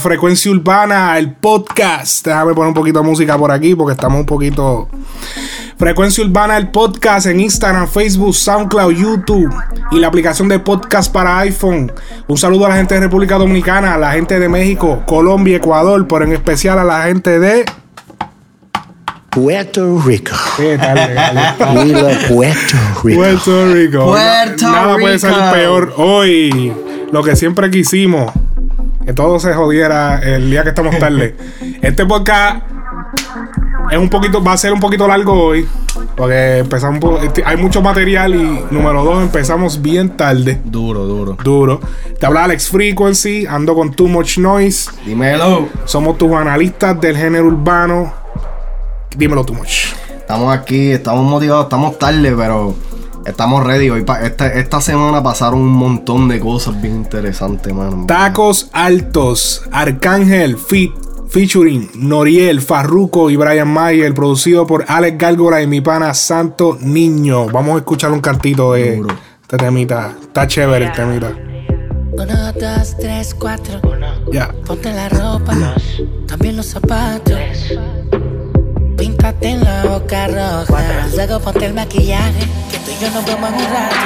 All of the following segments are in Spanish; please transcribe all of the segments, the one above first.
Frecuencia Urbana, el podcast. Déjame poner un poquito de música por aquí porque estamos un poquito. Frecuencia Urbana, el podcast en Instagram, Facebook, SoundCloud, YouTube y la aplicación de podcast para iPhone. Un saludo a la gente de República Dominicana, a la gente de México, Colombia, Ecuador, pero en especial a la gente de. Puerto Rico. ¿Qué tal? Legal? We love Puerto Rico. Puerto Rico. Puerto Nada puede salir peor hoy. Lo que siempre quisimos. Que todo se jodiera el día que estamos tarde. este podcast es un poquito, va a ser un poquito largo hoy. Porque empezamos este, hay mucho material y número dos, empezamos bien tarde. Duro, duro. Duro. Te habla Alex Frequency, ando con Too Much Noise. Dímelo. Somos tus analistas del género urbano. Dímelo Too Much. Estamos aquí, estamos motivados, estamos tarde, pero estamos ready. Hoy pa- esta, esta semana pasaron un montón de cosas bien interesantes, mano. Tacos Altos, Arcángel, Fit, featuring Noriel, Farruko y Brian Mayer, producido por Alex Gárgola y mi pana Santo Niño. Vamos a escuchar un cantito de Duro. este temita. Está chévere el temita. Uno, dos, tres, cuatro. Ya. Ponte la ropa, también los zapatos. Píntate en la boca roja. Luego ponte el maquillaje, que tú y yo nos vemos en un rato.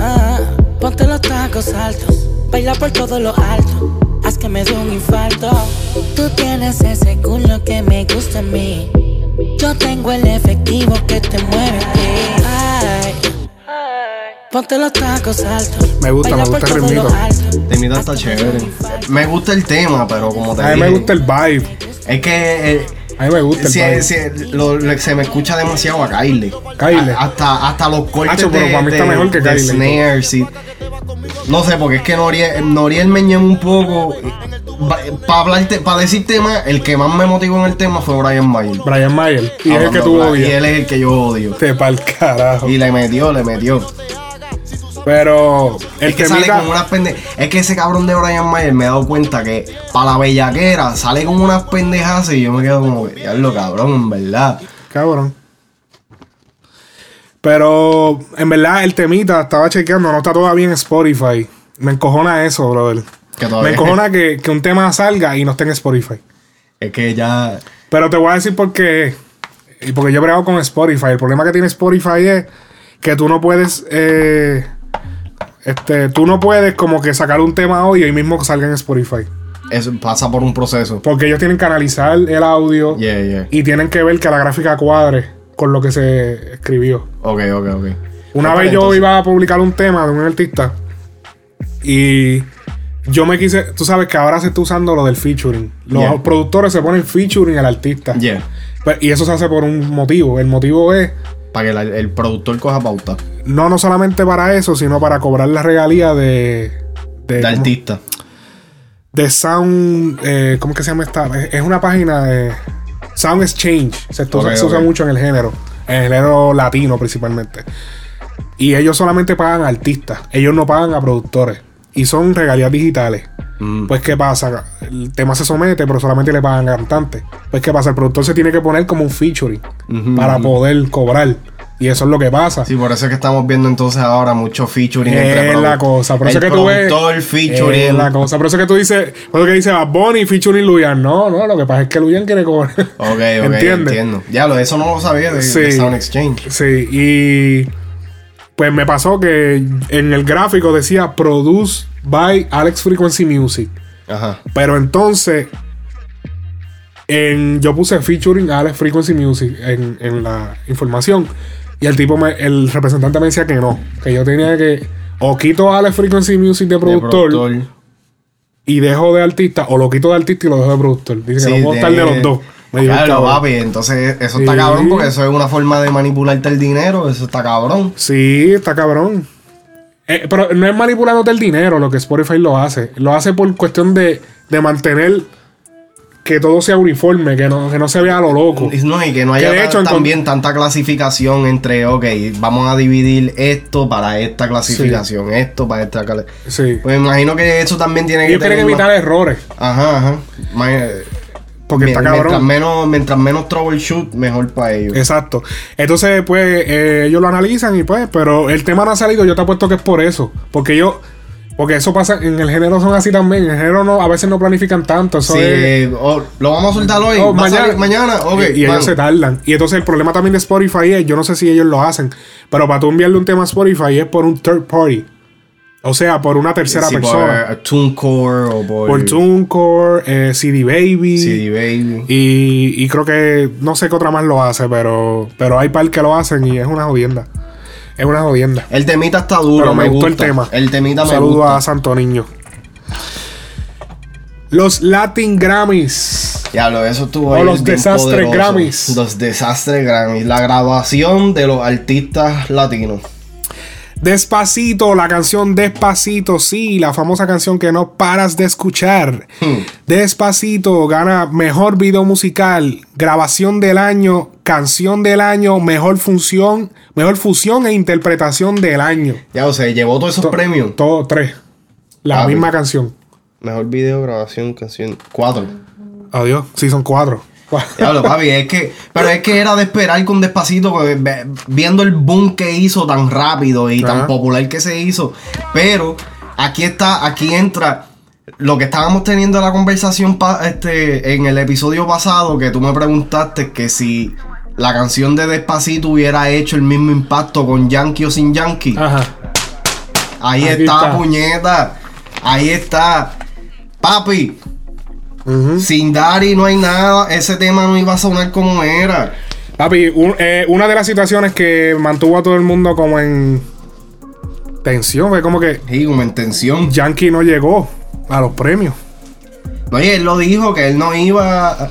Ah, ponte los tacos altos, baila por todo lo alto. Haz que me dé un infarto. Tú tienes ese culo que me gusta a mí. Yo tengo el efectivo que te mueve a ti. Ay, ponte los tacos altos. Me gusta, baila me por gusta el todo lo ritmito. alto. Mito está chévere. Me gusta el tema, pero como te A mí me gusta el vibe. Es que eh, A mí me gusta el si- vibe. si- lo- lo- se me escucha demasiado a Kylie. Kylie. A- hasta, hasta los cortes Hacho, pero de, para mí está de- mejor que de Kylie. snares y- No sé, porque es que Noriel, Noriel me ñema un poco. Para para decir tema, el que más me motivó en el tema fue Brian Mayer. Brian Mayer. Y es el que tú claro, Y odias. él es el que yo odio. Te pa'l carajo. Y le metió, le metió. Pero el es que sale temita. con unas pendejas. Es que ese cabrón de Brian Mayer me he dado cuenta que para la bellaquera sale con unas pendejas y yo me quedo como, diablo cabrón, en verdad. Cabrón. Pero en verdad el temita estaba chequeando, no está todavía en Spotify. Me encojona eso, brother. Que todavía- Me encojona que, que un tema salga y no esté en Spotify. Es que ya. Pero te voy a decir por qué. Y porque yo he bregado con Spotify. El problema que tiene Spotify es que tú no puedes. eh, este, tú no puedes como que sacar un tema hoy y hoy mismo que salga en Spotify. Eso pasa por un proceso. Porque ellos tienen que analizar el audio Yeah, yeah. y tienen que ver que la gráfica cuadre con lo que se escribió. Ok, ok, ok. Una vez yo entonces- iba a publicar un tema de un artista y yo me quise, tú sabes que ahora se está usando lo del featuring. Los Yeah. productores se ponen featuring al artista. Yeah. Pues, y eso se hace por un motivo. El motivo es Para que la- el productor coja pauta. no no solamente para eso, sino para cobrar la regalía de de, De de Sound, eh, ¿cómo es que se llama esta? Es, una página de Sound Exchange. Se, usa mucho en el género, en el género latino principalmente. Y ellos solamente pagan a artistas, ellos no pagan a productores. Y son regalías digitales. Mm. Pues, ¿qué pasa? El tema se somete, pero solamente le pagan a cantantes. Pues, ¿qué pasa? El productor se tiene que poner como un featuring para poder cobrar. Y eso es lo que pasa. Sí, por eso es que estamos viendo entonces ahora mucho featuring entre Es produ- la cosa. Por eso el que tú ves. productor, featuring. Es la cosa. Por eso que tú dices. Por eso que dice Bad Bunny featuring Luyan. No, no. Lo que pasa es que Luyan quiere cobrar. Ok, ok, ¿Entiendes? entiendo. Ya, eso no lo sabía de, Sí. de Sound Exchange. Sí. Y. Pues me pasó que en el gráfico decía Produced by Alex Frequency Music. Ajá. Pero entonces. En, yo puse featuring Alex Frequency Music en, en la información. Y el tipo, me, el representante me decía que no. Que yo tenía que. O quito Alex Frequency Music de De productor. y dejo de artista, o lo quito de artista y lo dejo de productor. Dice que no puedo estar de los dos. Claro, papi, entonces eso está Sí. cabrón porque eso es una forma de manipularte el dinero, eso está cabrón. Sí, está cabrón. Eh, pero no es manipulándote el dinero lo que Spotify lo hace. Lo hace por cuestión de, de mantener que todo sea uniforme, que no, que no se vea a lo loco. Y No, y que no haya hecho, también tanta clasificación entre, ok, vamos a dividir esto para esta clasificación, esto para esta clasificación. Sí. Pues imagino que eso también tiene que Ellos quieren evitar errores. Ajá, ajá. Ma- Porque está mientras cabrón. menos, mientras menos troubleshoot, mejor para ellos. Exacto. Entonces, pues, eh, ellos lo analizan y pues, pero el tema no ha salido, yo te apuesto que es por eso. Porque yo, porque eso pasa, en el género son así también. En el género no, a veces no planifican tanto. Eso Sí, es- oh, lo vamos a soltar hoy. Oh, ¿Va a mañana, mañana. Ok, y, y ellos se tardan. Y entonces el problema también de Spotify es, yo no sé si ellos lo hacen, pero para tú enviarle un tema a Spotify es por un third party. O sea, por una tercera Sí, persona. Por TuneCore o por, Por TuneCore, eh, CD Baby. CD Baby. Y, y creo que no sé qué otra más lo hace, pero, pero hay par que lo hacen y es una jodienda. Es una jodienda. El temita está duro, Pero me, gusta. el tema. El temita Un me saludo gusta. a Santo Niño. Los Latin Grammys. Diablo, eso estuvo O ahí los desastres. Grammys. Los desastres Grammys. La graduación de los artistas latinos. Despacito, la canción Despacito, sí, la famosa canción que no paras de escuchar. Hmm. Despacito gana mejor video musical, grabación del año, canción del año, mejor función, mejor fusión e interpretación del año. Ya, o sea, llevó todos esos To- premios. Todo tres. La Papi. misma canción. Mejor video, grabación, canción. Cuatro. Adiós, sí, son cuatro. Diablo, papi, es que. Pero es que era de esperar con despacito, ve- viendo el boom que hizo tan rápido y tan Ajá. popular que se hizo. Pero aquí está, aquí entra lo que estábamos teniendo la conversación este, en el episodio pasado, que tú me preguntaste que si la canción de Despacito hubiera hecho el mismo impacto con Yankee o sin Yankee. Ajá. Ahí está, está. puñeta. Ahí está. Papi, Sin Dari no hay nada. Ese tema no iba a sonar como era. Papi, un- eh, una de las situaciones que mantuvo a todo el mundo como en tensión fue como que Sí, como en tensión. Yankee no llegó a los premios. No, y él lo dijo que él no iba.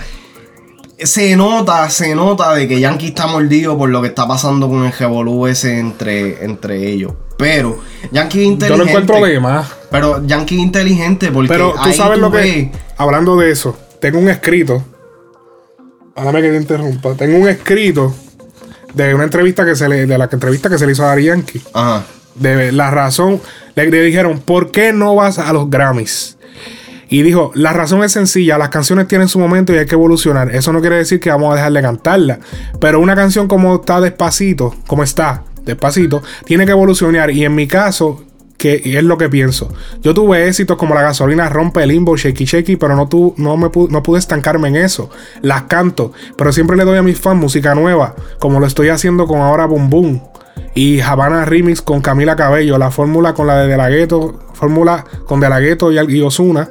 Se nota, se nota de que Yankee está mordido por lo que está pasando con el revolú ese entre, entre ellos. Pero Yankee es Yo inteligente. lo encuentro de más. Pero Yankee inteligente porque. Pero tú ahí sabes lo que. Hablando de eso, tengo un escrito. Háblame que te interrumpa. Tengo un escrito de una entrevista que se le. De la entrevista que se le hizo a Dari Yankee. Ajá. de la razón, le, le dijeron, ¿por qué no vas a los Grammys? Y dijo, la razón es sencilla, las canciones tienen su momento y hay que evolucionar. Eso no quiere decir que vamos a dejar de cantarla. Pero una canción como está despacito, como está, despacito, tiene que evolucionar. Y en mi caso, que es lo que pienso. Yo tuve éxitos como La gasolina rompe el limbo, Shaky Shaky, pero no, tu, no, me pu- no pude estancarme en eso. Las canto, pero siempre le doy a mis fans música nueva, como lo estoy haciendo con ahora Boom Boom. Y Havana Remix con Camila Cabello, la fórmula con la de De La Ghetto, fórmula con De La Ghetto y, y Ozuna.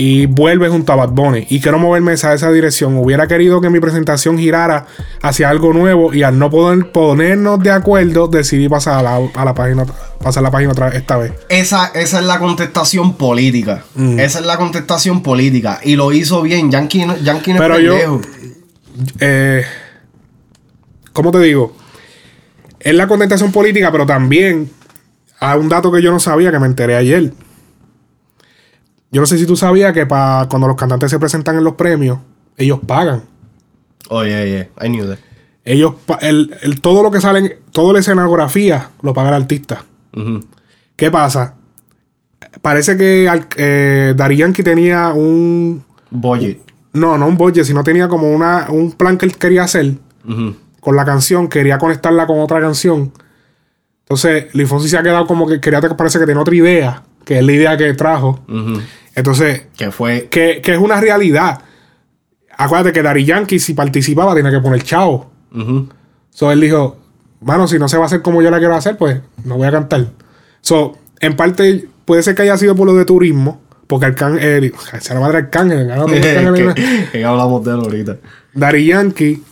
Y vuelve junto a Bad Bunny. Y quiero moverme hacia esa dirección. Hubiera querido que mi presentación girara hacia algo nuevo. Y al no poder ponernos de acuerdo, decidí pasar a la, a la página, pasar la página otra esta vez. Esa, esa es la contestación política. Mm. Esa es la contestación política. Y lo hizo bien. Yankee, Yankee no Pero es yo-. Eh, ¿Cómo te digo? Es la contestación política, pero también hay un dato que yo no sabía que me enteré ayer. Yo no sé si tú sabías que pa- cuando los cantantes se presentan en los premios, ellos pagan. Oye, oye, I knew that. Ellos, el, el- todo lo que sale, toda la escenografía lo paga el artista. ¿Qué pasa? Parece que eh, Yankee tenía un. Budget. No, no un budget, sino tenía como una, un plan que él quería hacer con la canción, quería conectarla con otra canción. Entonces, Luis Fonsi se ha quedado como que quería, parece que tenía otra idea, que es la idea que trajo. Entonces, Que fue. que, que es una realidad. Acuérdate que Daddy Yankee, si participaba, tenía que poner chavo. Ujú. So él dijo, mano, si no se va a hacer como yo la quiero hacer, pues no voy a cantar. So, en parte, puede ser que haya sido por lo de turismo, porque Arcángel, eh, se la madre Arcángel, hablamos de él ahorita. Daddy Yankee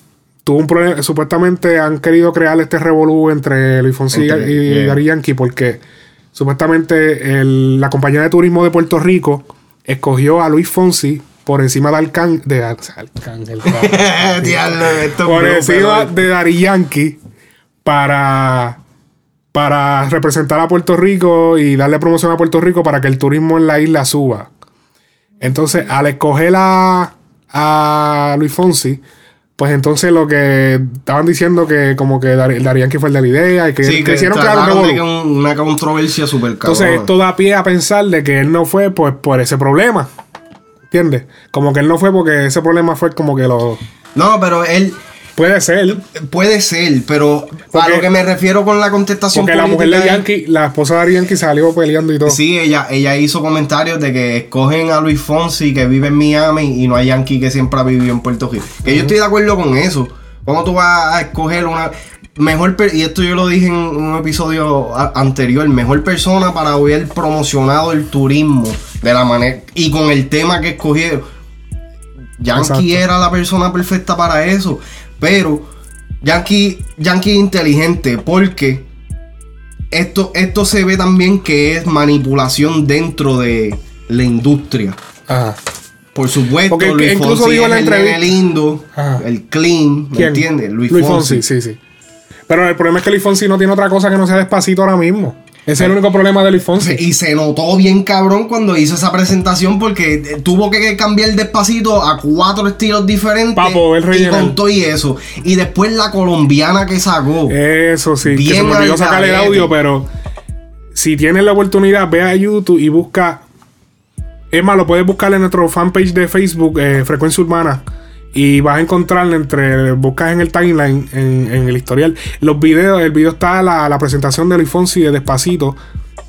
tuvo un problema, supuestamente han querido crear este revolú entre Luis Fonsi y yeah. Daddy Yankee porque supuestamente el- la compañía de turismo de Puerto Rico escogió a Luis Fonsi por encima de Arcángel, de Ar- Arcángel, por encima de Yankee para para representar a Puerto Rico y darle promoción a Puerto Rico para que el turismo en la isla suba. Entonces, al escoger a, a Luis Fonsi, pues entonces lo que estaban diciendo que como que Dar- Darían que fue el de la idea y que, Sí, un trataron de una controversia súper Entonces esto da pie a pensar de que él no fue pues por ese problema. ¿Entiendes? Como que él no fue porque ese problema fue como que lo... No, pero él Puede ser. puede ser, pero a Porque- lo que me refiero con la contestación Porque la mujer de Yankee, la esposa de Yankee salió peleando y todo. Sí, ella, ella hizo comentarios de que escogen a Luis Fonsi que vive en Miami y no a Yankee que siempre ha vivido en Puerto Rico. Que yo estoy de acuerdo con eso. ¿Cómo tú vas a escoger una mejor y esto yo lo dije en un episodio a- anterior, mejor persona para haber promocionado el turismo de la manera y con el tema que escogieron. Yankee Exacto. era la persona perfecta para eso, pero Yankee Yankee inteligente porque esto, esto se ve también que es manipulación dentro de la industria. Ajá. Por supuesto, Porque Luis incluso Fonsi dijo en la el entrevista- nene lindo, Ajá. el clean, ¿me entiendes? Luis, Fonsi. sí, sí. Pero el problema es que Luis Fonsi no tiene otra cosa que no sea despacito ahora mismo. Ese es el único problema de Luis Fonsi. Y se notó bien cabrón cuando hizo esa presentación porque eh, tuvo que cambiar despacito a cuatro estilos diferentes. Pa' poder y rellenar. con todo y eso. Y después la colombiana que sacó. Eso sí, que Bien se me olvidó sacar el audio, pero si tienes la oportunidad, ve a YouTube y busca. Es más, lo puedes buscar en nuestro fanpage de Facebook, eh, Frecuencia Urbana. Y vas a encontrar entre. Buscas en el timeline, en, en el historial, los videos. El video está la, la presentación de Luis Fonsi de Despacito.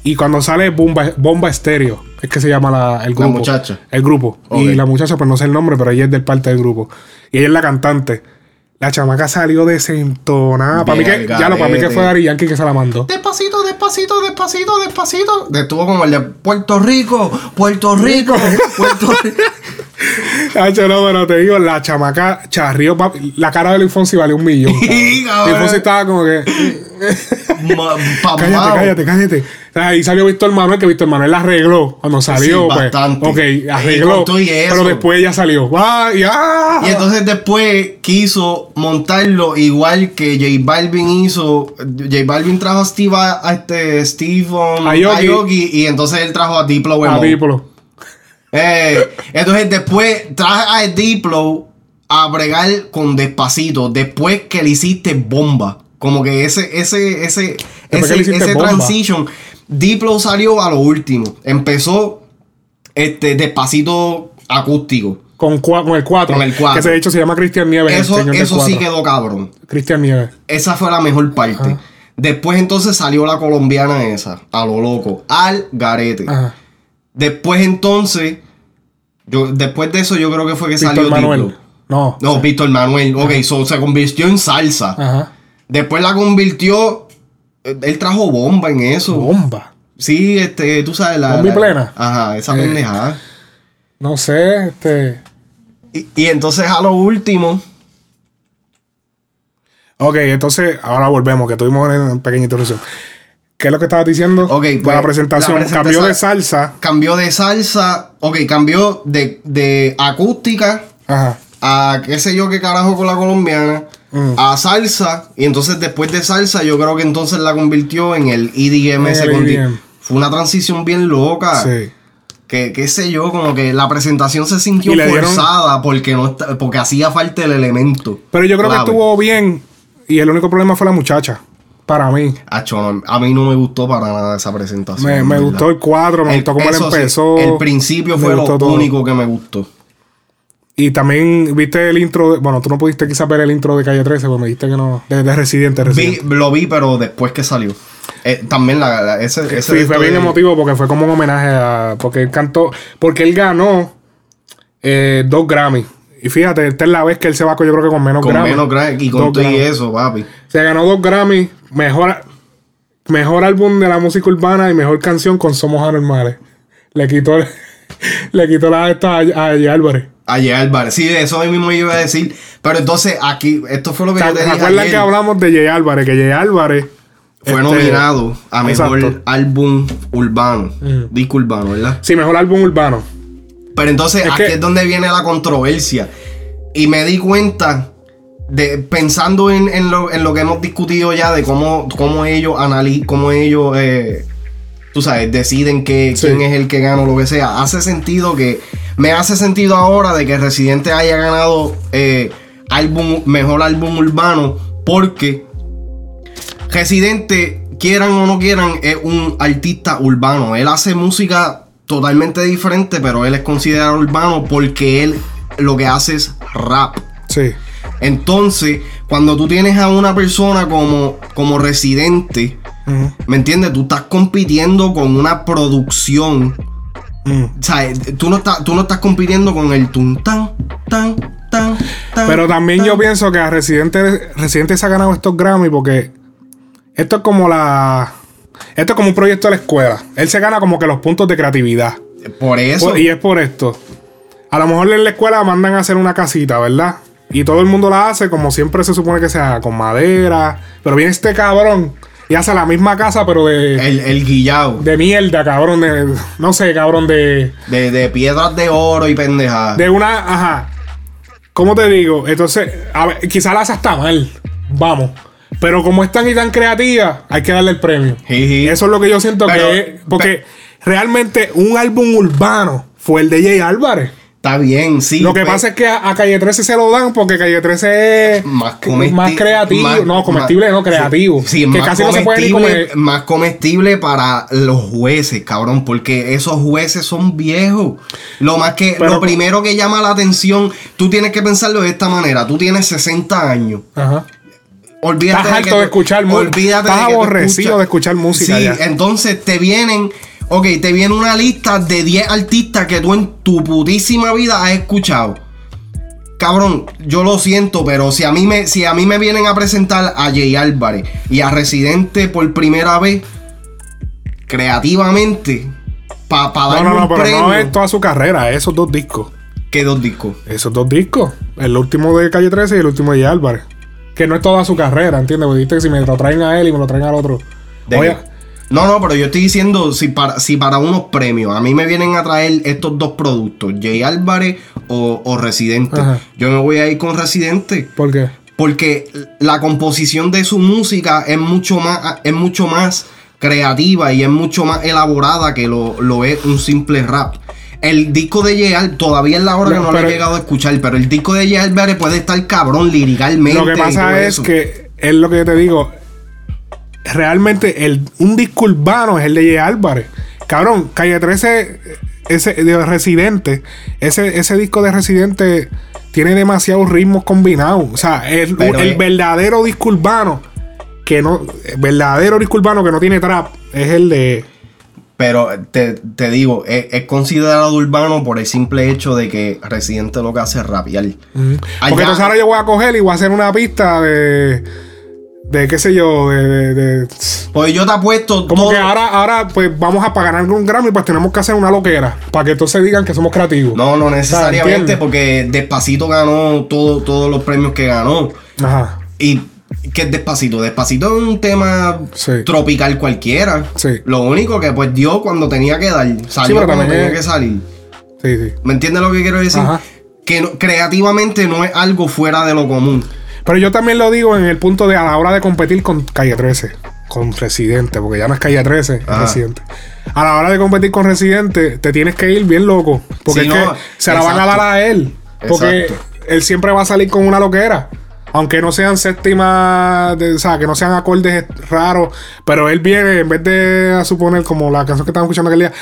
Y cuando sale Bomba, Bomba Estéreo, es que se llama la, el grupo. muchacha. El grupo. Y la muchacha, pues no sé el nombre, pero ella es del parte del grupo. Y ella es la cantante. La chamaca salió desentonada. Para mí que, ya lo, para mí que fue Dari Yankee que se la mandó. Despacito, despacito, despacito, despacito. Estuvo como el de Puerto Rico, Puerto Rico, Puerto Rico. Hacho, no, pero te digo, la chamaca charrió. La cara de Luis Fonsi vale un millón. Luis Fonsi estaba como que. Cállate, cállate, cállate. Ahí salió Víctor Manuel, que Víctor Manuel la arregló cuando salió. Sí, pues, bastante. ok, arregló. Pero después ya salió. ¡Ah! y ¡ah! Y entonces después quiso montarlo igual que J Balvin hizo. J Balvin trajo a Steve, a, a este Steve um. Aoki, y entonces él trajo a Diplo A. Diplo. Eh, entonces después traje a Diplo a bregar con despacito. Después que le hiciste bomba. Como que ese, ese, ese, ese, ese transition. Diplo salió a lo último. Empezó este despacito acústico. Con, cua- con el 4. Con el cuatro. Que de hecho se llama Cristian Nieves. Eso, eso sí quedó cabrón. Cristian Nieves. Esa fue la mejor parte. Después entonces salió la colombiana esa, a lo loco, al garete. Ajá. Después entonces, yo, después de eso yo creo que fue que Víctor salió Manuel. Diplo. No. No, Víctor Manuel. Ok, so, se convirtió en salsa. Ajá. Después la convirtió. eh, Él trajo bomba en eso. Bomba. Sí, este, tú sabes la. Bomba la- plena. Ajá, esa Eh. pendejada. No sé, este. Y, y entonces a lo último. Ok, entonces ahora volvemos, que tuvimos una pequeña interrupción. ¿Qué es lo que estabas diciendo? Ok, de pues, la presentación. la Cambió de salsa. Cambió de salsa. Ok, cambió de, de acústica Ajá. a qué sé yo qué carajo con la colombiana. Mm. A salsa. Y entonces después de salsa, yo creo que entonces la convirtió en el EDM. EDM. Fue una transición bien loca. Sí. Que qué sé yo, como que la presentación se sintió dieron- forzada porque no está- porque hacía falta el elemento. Pero yo creo clave. que estuvo bien. Y el único problema fue la muchacha. Para mí. Acho, no, a mí no me gustó para nada esa presentación. Me, gustó el cuadro, me El- gustó cómo él sí, empezó. el principio fue lo todo. único que me gustó. Y también viste el intro. de- bueno, tú no pudiste quizás ver el intro de Calle 13, porque me dijiste que no. De, de Residente, Vi- Residente. lo vi, pero después que salió. Eh, también la, la- ese, ese Sí, fue bien de- emotivo porque fue como un homenaje a. Porque él cantó. Porque él ganó eh, dos Grammy. Y fíjate, esta es la vez que él se va, yo creo que con menos Con Grammy. menos y con todo y eso, papi. Se ganó dos Grammy. Mejor, mejor álbum de la música urbana y mejor canción con Somos Anormales. Le quitó, le quitó la esta a, a Jay Álvarez. Ayer Álvarez. Sí, de eso mismo yo iba a decir. Pero entonces aquí, esto fue lo que ¿Te yo te dije ayer. que hablamos de Jay Álvarez? Que Jay Álvarez Fue este, nominado a mejor exacto. álbum urbano. Disco urbano, ¿verdad? Sí, mejor álbum urbano. Pero entonces Es aquí que- es donde viene la controversia. Y me di cuenta de, pensando en, en lo, en lo que hemos discutido ya de cómo, cómo ellos analizan, cómo ellos, eh, tú sabes, deciden que, Sí. quién es el que gana o lo que sea, hace sentido que, me hace sentido ahora de que Residente haya ganado eh, álbum, mejor álbum urbano, porque Residente, quieran o no quieran, es un artista urbano. Él hace música totalmente diferente, pero él es considerado urbano porque él lo que hace es rap. Sí. Entonces, cuando tú tienes a una persona como, como residente. ¿me entiendes? Tú estás compitiendo con una producción. Mm. O sea, tú no estás, tú no estás compitiendo con el tun tan, tan, tan, tan. Pero también tan. yo pienso que a Residente, Residente se ha ganado estos Grammy porque esto es como la. Esto es como un proyecto de la escuela. Él se gana como que los puntos de creatividad. Por eso. Por- y es por esto. A lo mejor en la escuela mandan a hacer una casita, ¿verdad? Y todo el mundo la hace como siempre se supone que sea con madera. Pero viene este cabrón y hace la misma casa, pero de, el, el guillao. de mierda, cabrón. De, no sé, cabrón, de. De, de piedras de oro y pendejadas. De una, ajá. ¿Cómo te digo? Entonces, a ver, quizá la hace hasta mal. Vamos. Pero como es tan y tan creativa, hay que darle el premio. Jiji. Eso es lo que yo siento Pero- que es. Porque realmente un álbum urbano fue el de Jay Álvarez. Está bien, sí. lo que pero- pasa es que a, a Calle 13 se lo dan porque Calle 13 es más, más creativo. más- no, comestible, más- no, creativo. Sí, sí, que más casi no se puede ni comestible- comer. Más comestible para los jueces, cabrón, porque esos jueces son viejos. Lo más que, Pero- lo primero que llama la atención, tú tienes que pensarlo de esta manera. Tú tienes 60 años. Ajá. Olvídate Estás de que de escuchar olvídate estás aborrecido de escuchar música Sí, ya. entonces te vienen, ok, te viene una lista de 10 artistas que tú en tu putísima vida has escuchado. Cabrón, yo lo siento, pero si a mí me, si a mí me vienen a presentar a Jay Álvarez y a Residente por primera vez, creativamente, para No, darme no, no, un pero premio, no es toda su carrera, esos dos discos. ¿qué dos discos? Esos dos discos. El último de Calle 13 y el último de Jay Álvarez. Que no es toda su carrera, ¿entiendes? Porque dijiste que si me lo traen a él y me lo traen al otro. ¿De Oye? No, no, pero yo estoy diciendo si para, si para unos premios a mí me vienen a traer estos dos productos, Jay Álvarez o, o Residente, Ajá. yo me voy a ir con Residente. ¿por qué? Porque la composición de su música es mucho más, es mucho más creativa y es mucho más elaborada que lo, lo es un simple rap. El disco de Álvarez, todavía es la hora No, que no lo he llegado a escuchar, pero el disco de Jay Álvarez puede estar cabrón liricalmente. Lo que pasa es eso. que es lo que yo te digo. Realmente el, un disco urbano es el de Jay Álvarez. Cabrón, Calle 13, ese de Residente, ese, ese disco de Residente tiene demasiados ritmos combinados. O sea, el, Pero el verdadero disco urbano que no, el verdadero disco urbano que no tiene trap es el de Pero te, te digo, es, es considerado urbano por el simple hecho de que Residente lo que hace es rapear. Porque Allá- entonces ahora yo voy a coger y voy a hacer una pista de. De qué sé yo, de. de- de- Pues yo te apuesto como todo- que ahora, ahora, pues vamos a ganar un Grammy, pues tenemos que hacer una loquera. Para que entonces digan que somos creativos. No, no necesariamente, porque Despacito ganó todo, todos los premios que ganó. Ajá. ¿Y qué es Despacito? Despacito es un tema Sí. tropical cualquiera. Sí. Lo único que pues dio cuando tenía que dar. Salió cuando tenía es- que salir. Sí, sí. ¿Me entiendes lo que quiero decir? Ajá. Que no- creativamente no es algo fuera de lo común. Pero yo también lo digo en el punto de a la hora de competir con Calle 13. Con Residente, porque ya no es Calle 13, es Ajá. Residente. A la hora de competir con Residente, te tienes que ir bien loco. Porque es no, que se la van a dar a él. Porque Exacto. él siempre va a salir con una loquera. Aunque no sean séptimas, de- o sea, que no sean acordes raros. Pero él viene, en vez de a suponer, como la canción que estábamos escuchando aquel día,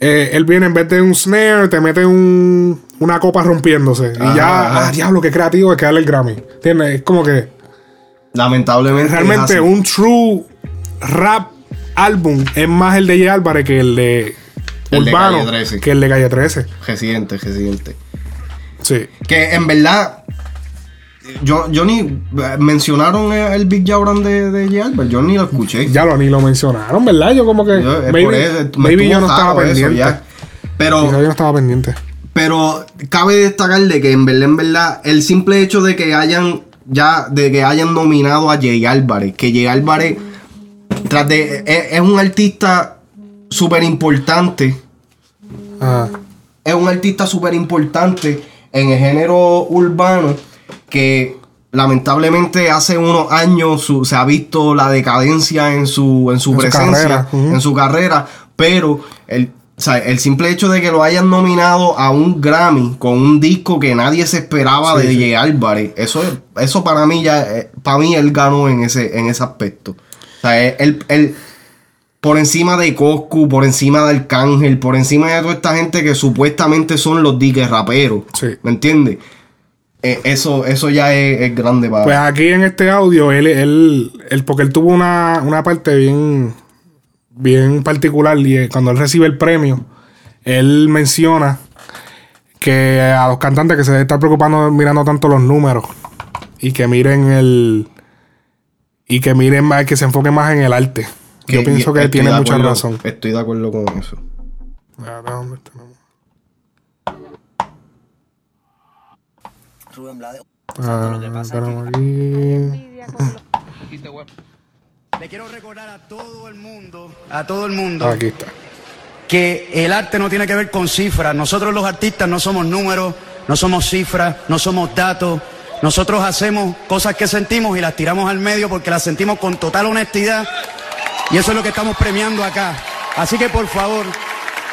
eh, él viene en vez de un snare, te mete un, una copa rompiéndose. y ya, ah, diablo, qué creativo es que darle el Grammy. ¿Entiendes? Es como que Lamentablemente. realmente un true rap álbum es más el de J. Álvarez que el de El de Urbano, Calle 13. que el de Calle 13. Residente, residente. Sí. Que en verdad. Yo, yo ni. Mencionaron el Big Jauran de, de J. Albert, Yo ni lo escuché. Ya lo ni lo mencionaron, ¿verdad? Yo como que. Yo, es por maybe eso, maybe yo no estaba pendiente. ya. Pero. Quizá yo no estaba pendiente. Pero cabe destacar de que en verdad, en verdad, el simple hecho de que hayan ya, de que hayan nominado a Jay Álvarez, que Jay Álvarez, tras de, es, es un artista súper importante, Ajá. es un artista súper importante en el género urbano que lamentablemente hace unos años su- se ha visto la decadencia en su, en su En su presencia, en su carrera, pero el, o sea, el simple hecho de que lo hayan nominado a un Grammy con un disco que nadie se esperaba Sí, de sí. J. Álvarez, eso, es- eso para mí ya, eh, para mí él ganó en ese, en ese aspecto. O sea, él, él- él- por encima de Coscu, por encima de Arcángel, por encima de toda esta gente que supuestamente son los diques raperos. Sí. ¿Me entiendes? Eh, eso, eso ya es, es grande para. Pues aquí en este audio, él, él, él- porque él tuvo una, una parte bien, bien particular y eh, cuando él recibe el premio, él menciona que a los cantantes que se deben estar preocupando mirando tanto los números y que miren el y que miren más, que se enfoquen más en el arte. Yo pienso que tiene mucha acuerdo- razón. Estoy de acuerdo con eso. Ah, ¿dónde tenemos? Ah, aquí. Le quiero recordar a todo el mundo, a todo el mundo, Aquí está. que el arte no tiene que ver con cifras. Nosotros los artistas no somos números, no somos cifras, no somos datos. Nosotros hacemos cosas que sentimos y las tiramos al medio porque las sentimos con total honestidad. Y eso es lo que estamos premiando acá. Así que por favor,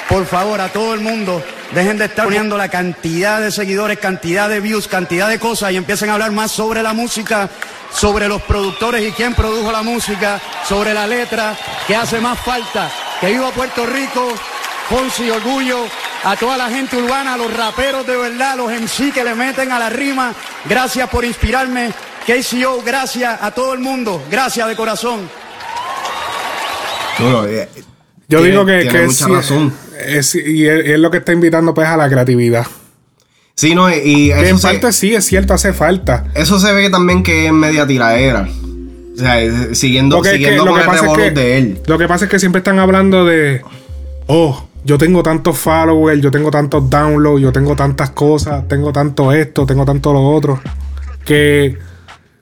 por favor, a todo el mundo, dejen de estar poniendo la cantidad de seguidores, cantidad de views, cantidad de cosas y empiecen a hablar más sobre la música, sobre los productores y quién produjo la música, sobre la letra, que hace más falta. Que viva Puerto Rico, Ponce y Orgullo, a toda la gente urbana, a los raperos de verdad, los MC que le meten a la rima. Gracias por inspirarme. KCO, gracias a todo el mundo. Gracias de corazón. Bueno, eh, Yo tiene- digo que, tiene que mucha sí, razón. es- y es, es lo que está invitando pues a la creatividad. Sí, no, y eso en se, parte sí, es cierto, hace falta. eso se ve también que es media tiraera. O sea, eh, siguiendo, es que siguiendo lo con que el es que de él. lo que pasa es que siempre están hablando de oh, yo tengo tantos followers, yo tengo tantos downloads, yo tengo tantas cosas, tengo tanto esto, tengo tanto lo otro, que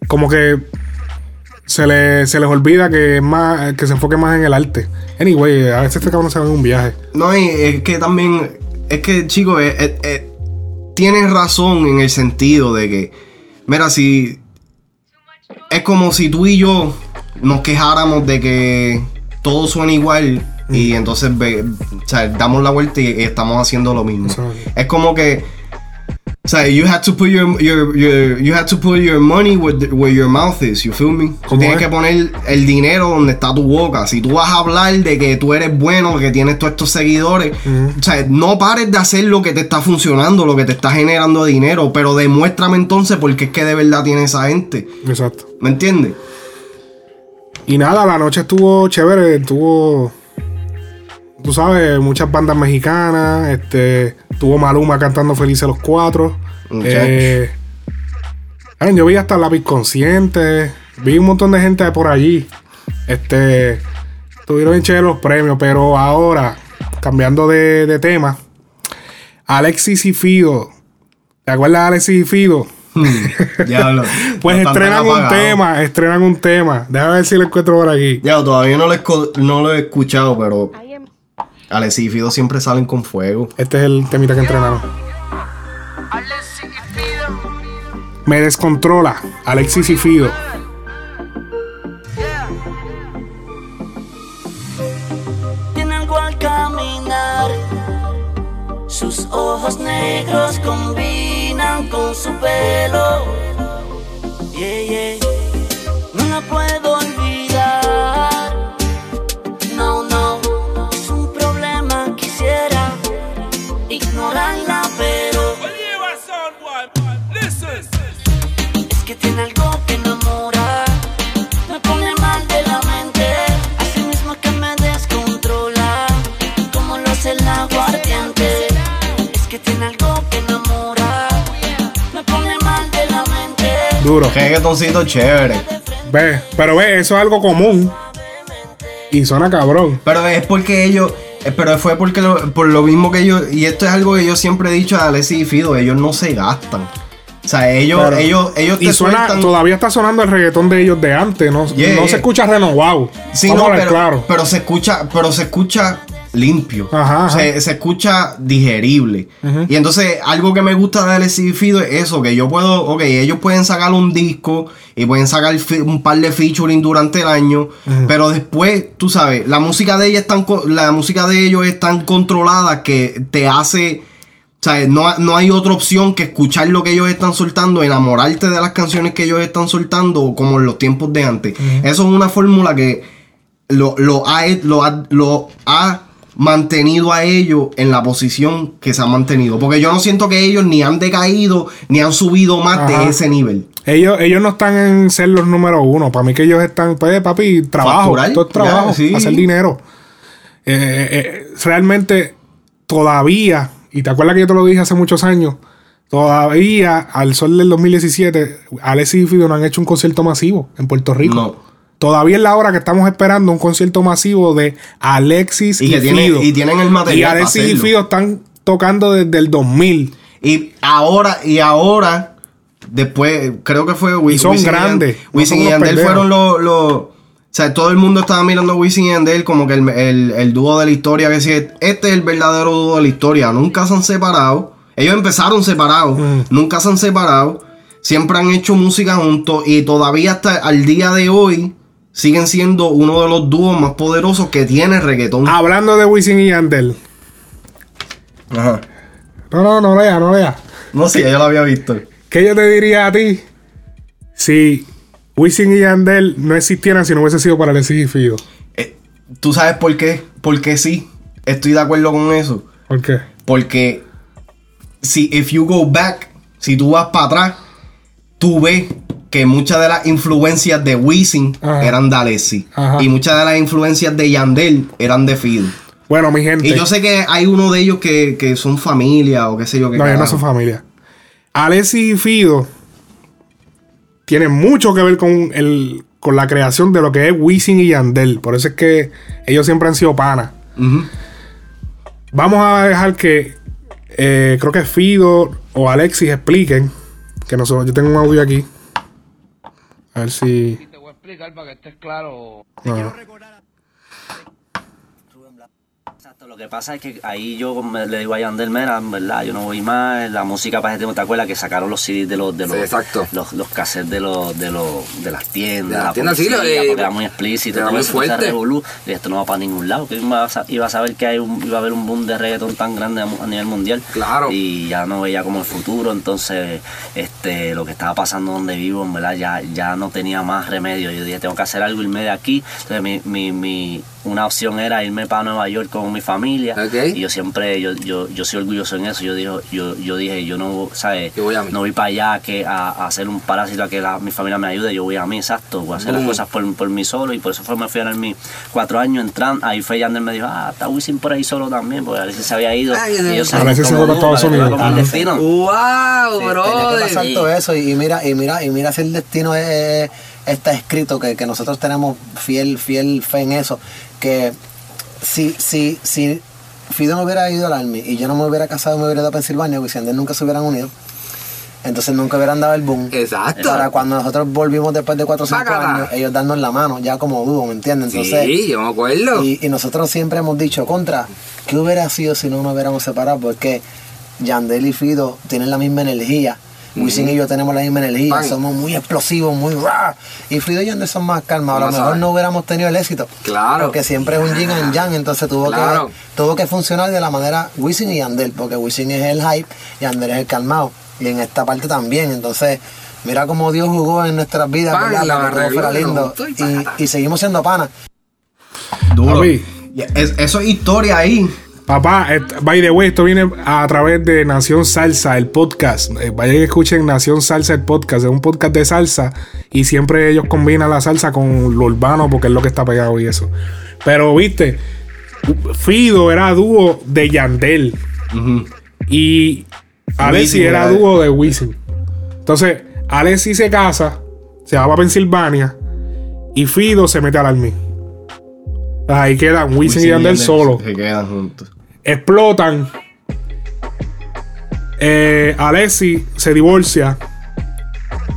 como que se, le- se les olvida que es más que se enfoque más en el arte. Anyway, a veces este cabrón se va en un viaje. No, y es que también, es que, chicos, eh, eh, eh, tienen razón en el sentido de que, mira, si es como si tú y yo nos quejáramos de que todo suena igual y Mm. entonces ve- o sea, damos la vuelta y, estamos haciendo lo mismo. Es como que, o sea, you have to put your, your, your- you have to put your money where, the- where your mouth is, you feel me? Tú ¿Cómo tienes es? que poner el dinero donde está tu boca. Si tú vas a hablar de que tú eres bueno, que tienes todos estos seguidores, o sea, no pares de hacer lo que te está funcionando, lo que te está generando dinero, pero demuéstrame entonces por qué es que de verdad tiene esa gente. Exacto. ¿Me entiendes? Y nada, la noche estuvo chévere, estuvo. Tú sabes, muchas bandas mexicanas. Este. Tuvo Maluma cantando Felices los Cuatro. Eh, yo vi hasta Lápiz Consciente. Vi un montón de gente por allí. Este. Tuvieron bien chéveres los premios, pero ahora, cambiando de, de tema, Alexis y Fido. ¿Te acuerdas de Alexis y Fido? Ya lo- Pues no estrenan un tema, estrenan un tema. Déjame ver si lo encuentro por aquí. Ya, todavía no lo, no lo he escuchado, pero Alexis y Fido siempre salen con fuego. Este es el temita que entrenaron. Me descontrola. Alexis y Fido. Tiene algo al caminar. Sus ojos negros combinan con su pelo. Yeah, yeah. No la puedo tiene algo que enamora. Me pone mal de la mente. Así mismo que me descontrola. Como lo hace el aguardiente. Es que tiene algo que enamora. Me pone mal de la mente. Duro. Reggaetoncito chévere. Ve, pero ve, eso es algo común. Y suena cabrón. Pero es porque ellos. eh, Pero fue porque lo- por lo mismo que ellos. Y esto es algo que yo siempre he dicho a Alexis y Fido. Ellos no se gastan. O sea, ellos, Claro. ellos, ellos te Y suena, sueltan. todavía está sonando el reggaetón de ellos de antes. No, Yeah, no yeah. se escucha renovado. Sí, Vamos no, a ver, pero, claro. pero se escucha, pero se escucha limpio. Ajá, ajá. Se, se escucha digerible. Y entonces, algo que me gusta de LCD Fido es eso, que yo puedo, ok, ellos pueden sacar un disco y pueden sacar un par de featuring durante el año, pero después, tú sabes, la música de ella es tan, la música de ellos es tan controlada que te hace... O sea, no, no hay otra opción que escuchar lo que ellos están soltando, enamorarte de las canciones que ellos están soltando, como en los tiempos de antes. Eso es una fórmula que lo, lo, ha, lo, ha, lo ha mantenido a ellos en la posición que se han mantenido. Porque yo no siento que ellos ni han decaído ni han subido más Ajá. de ese nivel. Ellos, ellos no están en ser los número uno. Para mí que ellos están, pues, papi, trabajo. Facturar, Todo es trabajo. ya, sí. Hacer dinero. Eh, eh, realmente, todavía, y te acuerdas que yo te lo dije hace muchos años, todavía, al sol del 2017, Alexis y Fido no han hecho un concierto masivo en Puerto Rico. No. Todavía es la hora que estamos esperando un concierto masivo de Alexis y, Y que Fido. y tienen el material Y para Alexis y. Fido están tocando desde el 2000. Y ahora, y ahora, después, creo que fue Wi- Y son Wisin grandes, Wisin y Yandel fueron los. Sea, todo el mundo estaba mirando a Wisin y Yandel como que el, el, el dúo de la historia. Que si este es el verdadero dúo de la historia. Nunca se han separado. Ellos empezaron separados. Mm. Nunca se han separado. Siempre han hecho música juntos. Y todavía hasta al día de hoy siguen siendo uno de los dúos más poderosos que tiene el reggaetón. Hablando de Wisin y Yandel. Ajá. No, no, no lea, no lea. No sé, yo lo había visto. ¿Qué yo te diría a ti si Wisin y Yandel no existieran si no hubiese sido para Alexis y Fido? Eh, ¿Tú sabes por qué? Porque sí. Estoy de acuerdo con eso. ¿Por qué? Porque si if you go back, si tú vas para atrás, tú ves que muchas de las influencias de Wisin Ajá. eran de Alexi. Ajá. Y muchas de las influencias de Yandel eran de Fido. Bueno, mi gente. Y yo sé que hay uno de ellos que, que son familia o qué sé yo qué no, ellos no son familia. Alexis y Fido tienen mucho que ver con, el, con la creación de lo que es Wisin y Yandel. Por eso es que ellos siempre han sido panas. Vamos a dejar que eh, creo que Fido o Alexis expliquen. Que nosotros, yo tengo un audio aquí. A ver si. Te voy a explicar para que estés claro. no. Exacto, lo que pasa es que ahí yo me- le digo a Yandel, mira, en verdad, yo no voy más, la música para tiempo, ¿te acuerdas que sacaron los CDs de los, de los, Sí, exacto. los, los cassettes de los, de los, de las tiendas, De las la tiendas, sí, policía, era muy explícito, era muy fuerte. revolú, y esto no va para ningún lado, que iba iba a saber que hay un- iba a haber un boom de reggaetón tan grande a, nivel mundial. Claro. Y ya no veía como el futuro, entonces este lo que estaba pasando donde vivo, en verdad, ya, ya no tenía más remedio. Yo dije, tengo que hacer algo, irme de aquí. Entonces mi, mi, mi, una opción era irme para Nueva York con mi familia. Y yo siempre, yo, yo, yo soy orgulloso en eso. Yo dije, yo, yo dije, yo no, ¿sabes? Yo voy a mí. No voy para allá que a, a hacer un parásito a que la- mi familia me ayude. Yo voy a mí, exacto. Voy a hacer las Boom. cosas por, por mí solo. Y por eso fue me fui a mis cuatro años entrando. Ahí fue Yandel me dijo, ah, está Wisin por ahí solo también. Porque a veces se había ido. Ay, y yo sabía Alexis se fue para Estados Unidos. destino. ¡Wow, Tenía que pasar todo eso y, y mira, y mira, y mira si el destino es, está escrito, que, que nosotros tenemos fiel, fiel fe en eso, que si, si, si Fido no hubiera ido al Army y yo no me hubiera casado me hubiera ido a Pensilvania, Yandel nunca se hubieran unido. Entonces nunca hubieran dado el boom. Exacto. Para cuando nosotros volvimos después de 4 o 5 Bácala. años, ellos darnos la mano, ya como dúo, ¿me entiendes? Entonces, sí, yo me acuerdo. y, y nosotros siempre hemos dicho, contra, ¿qué hubiera sido si no nos hubiéramos separado? Porque Yandel y Fido tienen la misma energía. Wisin y yo tenemos la misma energía. Somos muy explosivos, muy raw. Y Fido y Yandel son más calmados. A lo mejor no hubiéramos tenido el éxito. Claro. Porque siempre es un yin and yang. Entonces tuvo, Claro. que, tuvo que funcionar de la manera Wisin y Yandel. Porque Wisin es el hype y Yandel es el calmado. Y en esta parte también. Entonces, mira cómo Dios jugó en nuestras vidas. Pan, ¿verdad? la Para que todo arregló, fuera lindo. y seguimos siendo panas. Duro. Es- eso es historia ahí. Papá, by the way, esto viene a través de Nación Salsa, el podcast. Eh, vayan y escuchen Nación Salsa, el podcast. Es un podcast de salsa y siempre ellos combinan la salsa con lo urbano porque es lo que está pegado y eso. Pero, viste, Fido era dúo de Yandel y Alessi era dúo de Wisin. Entonces, Alessi se casa, se va para Pensilvania y Fido se mete al Army. Ahí quedan Wisin y Yandel solo Se quedan juntos. Explotan. Eh, Alessi se divorcia.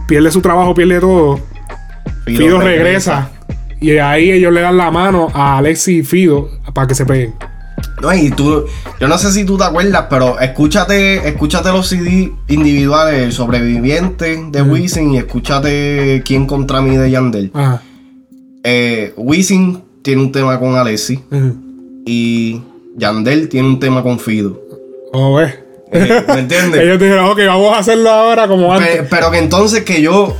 Pierde su trabajo, pierde todo. Fido, regresa. Y ahí ellos le dan la mano a Alexi y Fido para que se peguen. No, y tú, yo no sé si tú te acuerdas, pero escúchate, escúchate los CD individuales, El Sobreviviente de Wisin y escúchate Quién contra mí de Yandel. Ajá. Eh, Wisin tiene un tema con Alessi Ujú. y Yandel tiene un tema con Fido. Oh. Eh, ¿Me entiendes? Ellos dijeron, ok, vamos a hacerlo ahora como antes. Pe- pero que entonces que yo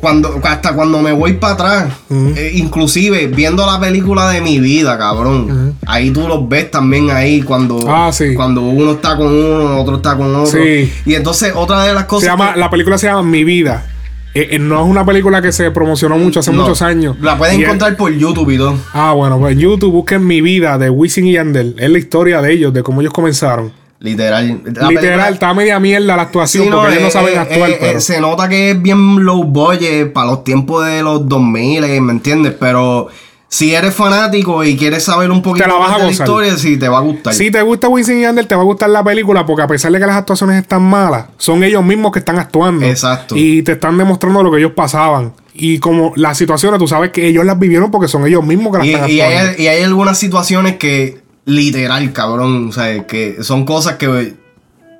cuando hasta cuando me voy para atrás eh, inclusive viendo la película de mi vida cabrón ahí tú los ves también ahí cuando Ah, sí. cuando uno está con uno otro está con otro Sí. y entonces otra de las cosas Se llama, que- la película se llama Mi Vida. Eh, eh, no es una película que se promocionó mucho hace No, muchos años. la pueden es- encontrar por YouTube y todo Ah, bueno, pues en YouTube busquen Mi Vida de Wisin y Yandel. Es la historia de ellos, de cómo ellos comenzaron. literal La Literal, película- está media mierda la actuación Sí, no, porque ellos no eh, saben actuar. pero- se nota que es bien low budget para los tiempos de los 2000, eh, ¿me entiendes? Pero si eres fanático y quieres saber un poquito más de la historia, sí, te va a gustar. Si te gusta Wisin y Yandel, te va a gustar la película porque a pesar de que las actuaciones están malas, son ellos mismos que están actuando. Exacto. Y te están demostrando lo que ellos pasaban. Y como las situaciones, tú sabes que ellos las vivieron porque son ellos mismos que las Y, están y actuando. hay, y hay algunas situaciones que, literal, cabrón, o sea, que son cosas que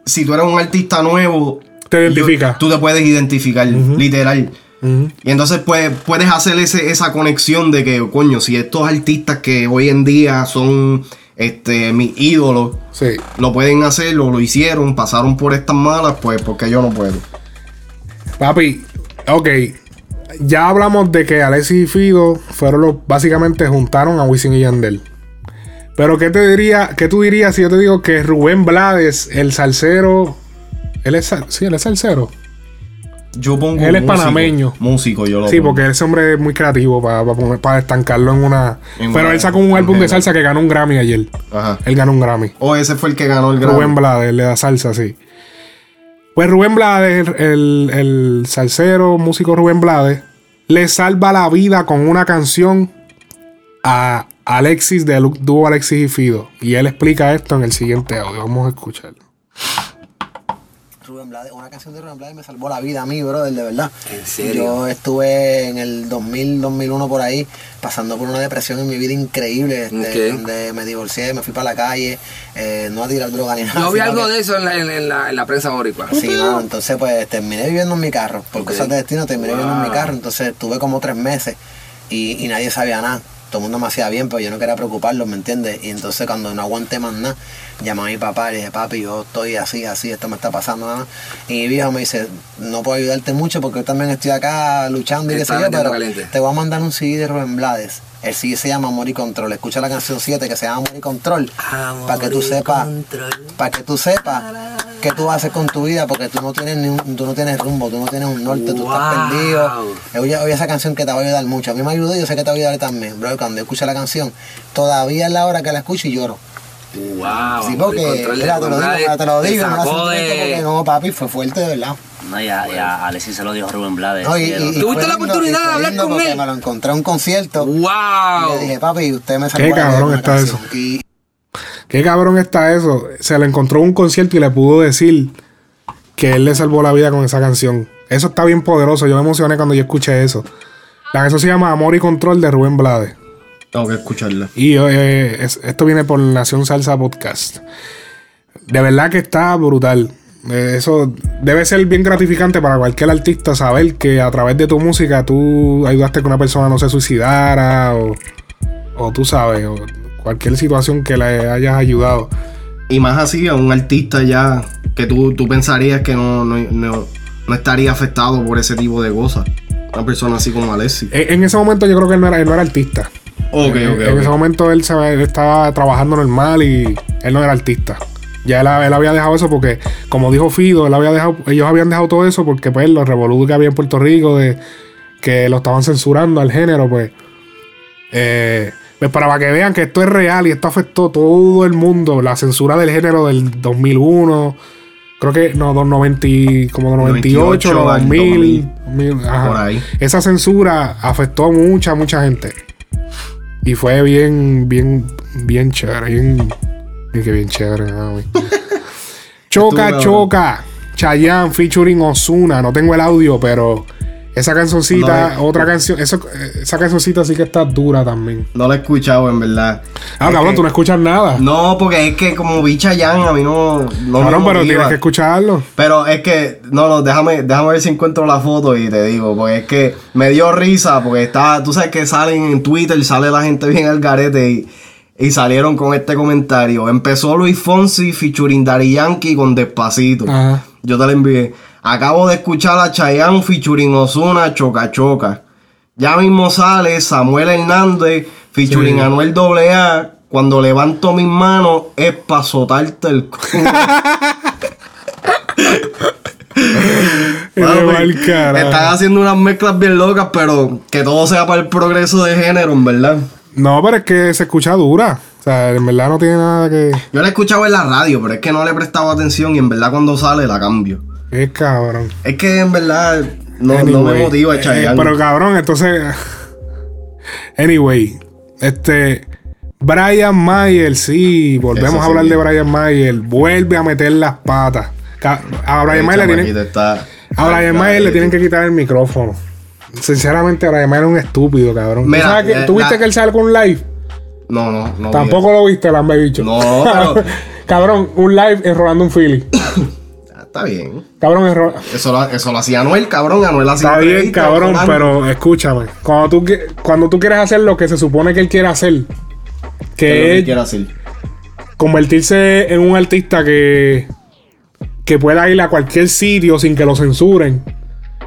si tú eres un artista nuevo, Te identificas. tú te puedes identificar, literal. Y entonces pues, puedes hacer ese, esa conexión de que, coño, si estos artistas que hoy en día son este, mis ídolos, Sí. lo pueden hacer o lo hicieron, pasaron por estas malas, pues porque yo no puedo. Papi, ok. Ya hablamos de que Alexis y Fido fueron los. Básicamente juntaron a Wisin y Yandel. Pero, ¿qué te diría? ¿Qué tú dirías si yo te digo que Rubén Blades, el salsero. Él es, sí, él es salsero. Yo pongo Él es músico, panameño. Músico, yo lo Sí, pongo. porque ese hombre es muy creativo para, para, estancarlo en una. En Pero una- él sacó un álbum de salsa que ganó un Grammy ayer. Ajá. Él ganó un Grammy. O ese fue el que ganó el Grammy. Rubén Blades, le da salsa, sí. Pues Rubén Blades, el, el, salsero, músico Rubén Blades, le salva la vida con una canción a Alexis de dúo Alexis y Fido. Y él explica esto en el siguiente audio. Vamos a escucharlo. Rubén Blades, una canción de Rubén Blades me salvó la vida a mí, brother, de verdad. ¿En serio? Yo estuve en el 2000, 2001 por ahí, pasando por una depresión en mi vida increíble, este, donde me divorcié, me fui para la calle, eh, no a tirar droga ni nada. Yo vi algo que- de eso en la, en, en la, en la prensa boricua. Sí, no, entonces pues terminé viviendo en mi carro. Por Ok. cosas de destino terminé viviendo en mi carro. Entonces tuve como tres meses y, y nadie sabía nada. Todo el mundo me hacía bien, pero yo no quería preocuparlos, ¿me entiendes? Y entonces cuando no aguanté más nada, llamé a mi papá y le dije, papi, yo estoy así, así, esto me está pasando nada. más". Y mi viejo me dice, no puedo ayudarte mucho porque yo también estoy acá luchando y qué sé yo, pero caliente. te voy a mandar un CD de Rubén Blades. El CD se llama Amor y Control. Escucha la canción 7 que se llama Amor y Control. Para que tú sepas para que tú sepas qué tú haces con tu vida porque tú no tienes ni un- tú no tienes rumbo, tú no tienes un norte, tú estás Wow. perdido. Oye, oye esa canción que te va a ayudar mucho. A mí me ayudó y yo sé que te va a ayudar también, bro. Cuando yo escucho la canción, todavía es la hora que la escucho y lloro. Wow. sí, porque te lo digo, te lo digo, sentimiento de- porque no, papi, fue fuerte de verdad. No, y a, y a Alexis se lo dijo Rubén Blades. No, y- cielo. y- y ¿Tuviste la oportunidad de hablar con él? Me lo encontré en un concierto. Y Wow. le dije, papi, usted me sacó Qué la vida cabrón una está canción". eso. Y Qué cabrón está eso. Se le encontró en un concierto y le pudo decir que él le salvó la vida con esa canción. Eso está bien poderoso. Yo me emocioné cuando yo escuché eso. La canción se llama Amor y Control de Rubén Blades. Tengo que escucharla. Y eh, es- esto viene por Nación Salsa Podcast. De verdad que está brutal. Eh, Eso debe ser bien gratificante para cualquier artista saber que a través de tu música tú ayudaste a que una persona no se suicidara o, o tú sabes, o cualquier situación que le hayas ayudado. Y más así a un artista ya que tú, tú pensarías que no, no, no, no estaría afectado por ese tipo de cosas. Una persona así como Alexis. En, en ese momento yo creo que él no era, él no era artista. Ok, en, ok, en ese momento él, se- él estaba trabajando normal y él no era artista. Ya él, él había dejado eso porque, como dijo Fido, él había dejado, ellos habían dejado todo eso porque pues los revoluciones que había en Puerto Rico de que lo estaban censurando al género, pues. eh, pues para que vean que esto es real y esto afectó a todo el mundo. La censura del género del 2001, creo que no, dos 90, y- como 98, 98 no, al 2000, 2000, ajá. Por ahí. Esa censura afectó a mucha, mucha gente. Y fue bien, bien, bien chévere. Bien, bien que bien chévere. ah, güey. choca, choca. Chayanne featuring Osuna. No tengo el audio, pero Esa cancioncita, No, otra canción, eso, eh, esa cancioncita sí que está dura también. No lo he escuchado, en verdad. Ah, Es cabrón, que- tú no escuchas nada. No, porque es que como bicha Yan, a mí no. no cabrón, pero tienes que escucharlo. Pero es que, no, no, déjame, déjame ver si encuentro la foto y te digo, porque es que me dio risa, porque está, tú sabes que salen en Twitter, sale la gente bien al garete y, y salieron con este comentario. Empezó Luis Fonsi featuring Daddy Yankee con Despacito. Ajá. Yo te lo envié. Acabo de escuchar a Chayanne featuring Ozuna Choca Choca. Ya mismo sale Samuel Hernández featuring Sí. Anuel AA. Cuando levanto mis manos es para soltarte el culo. Están haciendo unas mezclas bien locas, pero que todo sea para el progreso de género, en verdad. No, pero es que se escucha dura. O sea, en verdad no tiene nada que. Yo la he escuchado en la radio, pero es que no le he prestado atención y en verdad cuando sale la cambio. Es cabrón. Es que en verdad no, no me motiva eh, Chayanne. pero cabrón, entonces. Anyway, este. Brian Mayer, sí, volvemos a hablar sí. de Brian Mayer. Vuelve a meter las patas. A Brian Mayer le tienen, está- a Brian Mayer le tienen que quitar el micrófono. Sinceramente, Brian Mayer es un estúpido, cabrón. ¿Tú, sabes que- eh, ¿tú viste la- que él sale con un live? No, no, no. Tampoco lo viste, Lambe bicho. No, pero- cabrón, un live enrolando un Philly. Está bien. Cabrón, enro- Eso lo, eso lo hacía Anuel, cabrón. Anuel hacía Está bien, cabrón, pero escúchame. Cuando tú, cuando tú quieres hacer lo que se supone que él quiere hacer, ¿Qué es lo que es quiere hacer? convertirse en un artista que, que pueda ir a cualquier sitio sin que lo censuren.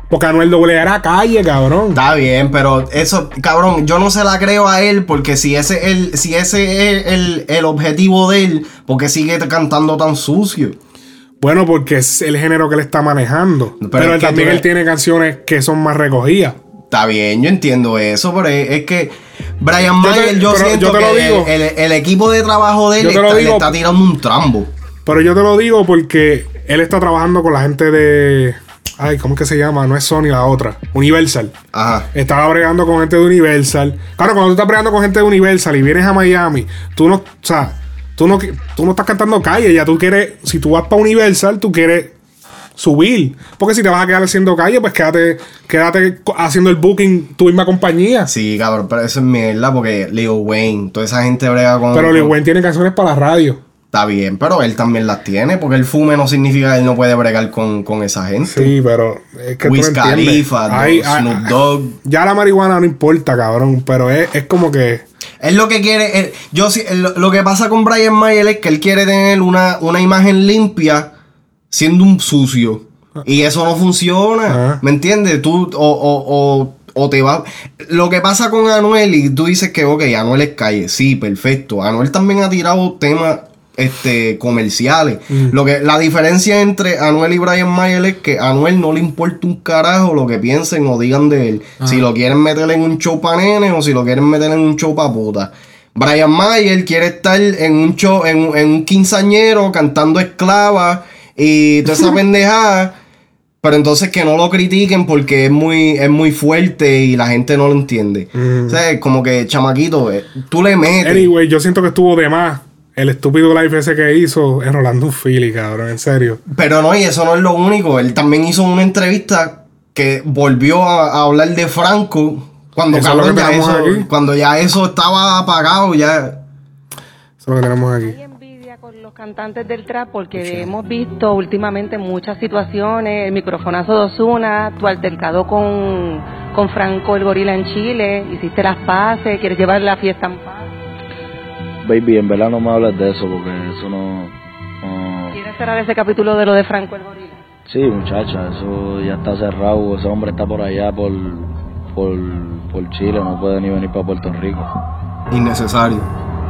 Porque Anuel doble era calle, cabrón. Está bien, pero eso, cabrón, yo no se la creo a él porque si ese es el, si ese es el, el objetivo de él, porque sigue cantando tan sucio? Bueno, porque es el género que él está manejando. Pero, él también él tiene canciones que son más recogidas. Está bien, yo entiendo eso, pero es, es que Brian Yo te- Mayer, yo, siento yo te lo que digo. el, el equipo de trabajo de él le está tirando un trambo. Pero yo te lo digo porque él está trabajando con la gente de. Ay, ¿cómo es que se llama? No es Sony la otra. Universal. Ajá. Estaba bregando con gente de Universal. Claro, cuando tú estás bregando con gente de Universal y vienes a Miami, tú no, o sea, tú no, tú no estás cantando calle, ya tú quieres, si tú vas para Universal, tú quieres subir. Porque si te vas a quedar haciendo calle, pues quédate, quédate haciendo el booking tu misma compañía. Sí, cabrón, pero eso es mierda porque Lil Wayne, toda esa gente brega con. Pero Lil Wayne tiene canciones para la radio. Está bien, pero él también las tiene porque el fume no significa que él no puede bregar con, con esa gente. Sí, pero es que Wiz. Khalifa, Ay, Snoop Dogg. Ya la marihuana no importa, cabrón. Pero es, es como que. Él lo que quiere, él- yo lo, lo que pasa con Brian Mayer es que él quiere tener una, una imagen limpia siendo un sucio. Y eso no funciona. Ajá. ¿Me entiendes? Tú o, o, o, o te va. Lo que pasa con Anuel y tú dices que, ok, Anuel es calle. Sí, perfecto. Anuel también ha tirado temas este, comerciales. Lo que, la diferencia entre Anuel y Brian Mayer es que a Anuel no le importa un carajo lo que piensen o digan de él. Si lo quieren meter en un show para nenes o si lo quieren meter en un show para puta. Brian Mayer quiere estar en un show, en, un- en un quinceañero cantando esclava y toda esa pendejada. Pero entonces que no lo critiquen porque es muy, es muy fuerte y la gente no lo entiende. O sea, como que, chamaquito, eh, tú le metes. Anyway, yo siento que estuvo de más el estúpido live ese que hizo enrolando un Philly, cabrón. En serio. Pero no, y eso no es lo único. Él también hizo una entrevista que volvió a, a hablar de Franco cuando, Eso es lo cabrón, que ya eso, aquí. cuando ya eso estaba apagado, ya. Eso es lo que tenemos aquí. envidia con los cantantes del trap porque hemos visto últimamente muchas situaciones, el microfonazo de Osuna, tu altercado con, con Franco el gorila en Chile, hiciste las paces, quieres llevar la fiesta en paz. Baby, en verdad no me hables de eso porque eso no... no- ¿Quieres cerrar ese capítulo de lo de Franco el gorila? Sí, muchacha, eso ya está cerrado. Ese hombre está por allá, por, por, por Chile, no puede ni venir para Puerto Rico. Innecesario.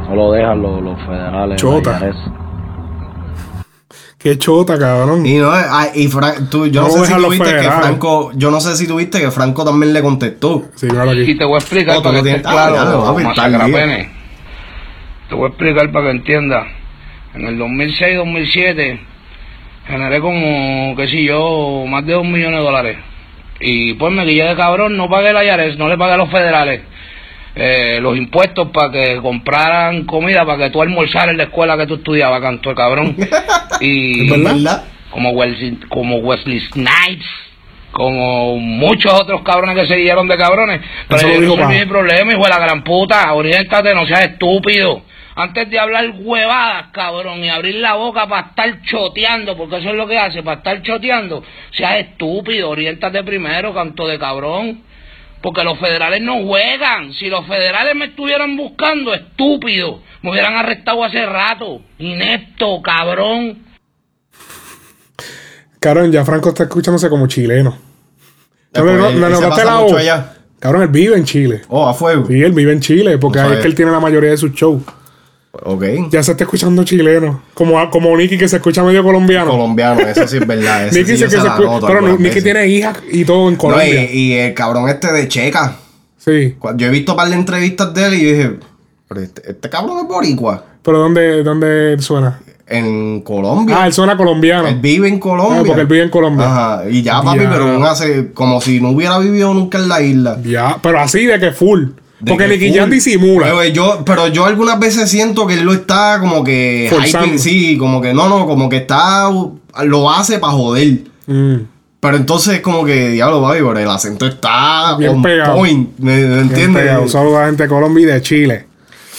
No lo dejan los, los federales. Chota. Qué chota, cabrón. Y no, ah, y Fra- tú, yo no, No sé si tuviste que federales. Franco, yo no sé si tuviste que Franco también le contestó. Sí, claro aquí. Y te voy a explicar para que estés tiene- ah, claro, ya, papi, está al día. Masacrapene. Te voy a explicar para que entiendas. En el 2006-2007 generé como, qué sé yo, más de un millón de dólares. Y pues me guillé de cabrón, no pagué la IARES, no le pagué a los federales eh, los impuestos para que compraran comida para que tú almorzaras en la escuela que tú estudiabas, canto el cabrón. y ¿Es verdad? como Wesley, como Wesley Snipes, como muchos otros cabrones que se guiaron de cabrones. Pero Eso yo no Pa. mi problema, hijo de la gran puta. Oriéntate, no seas estúpido. Antes de hablar huevadas, cabrón, y abrir la boca para estar choteando, porque eso es lo que hace, para estar choteando, seas estúpido, oriéntate primero, canto de cabrón. Porque los federales no juegan. Si los federales me estuvieran buscando, estúpido, me hubieran arrestado hace rato. Inepto, cabrón. Cabrón, ya Franco está escuchándose como chileno. Después, ¿No, él- no, no pasa la voz? Cabrón, él vive en Chile. Oh, a fuego. Sí, él vive en Chile, porque No ahí es que él tiene la mayoría de sus shows. Ok. Ya se está escuchando chileno. Como, como Nicky que se escucha medio colombiano. Colombiano, eso sí es verdad. Nicky sí se, se Pero Nicky tiene hijas y todo en No, Colombia. y, y el cabrón este de Checa. Sí. Yo he visto un par de entrevistas de él y yo dije, pero este, este cabrón es boricua. Pero ¿dónde, dónde suena? En Colombia. Ah, él suena colombiano. Él vive en Colombia. Ah, porque él vive en Colombia. Ajá. Y ya, papi, Ya. pero hace como si no hubiera vivido nunca en la isla. Ya, pero así de que full. Porque que Nicky. Jam disimula. Pero yo, pero yo algunas veces siento que él lo está como que Forzando. hyping, sí, como que no, no, como que está lo hace para joder. Mm. Pero entonces como que diablo, papi, pero el acento está Bien on pegado. point, ¿me, me Bien entiendes? pegado. Un saludo a la gente de Colombia y de Chile.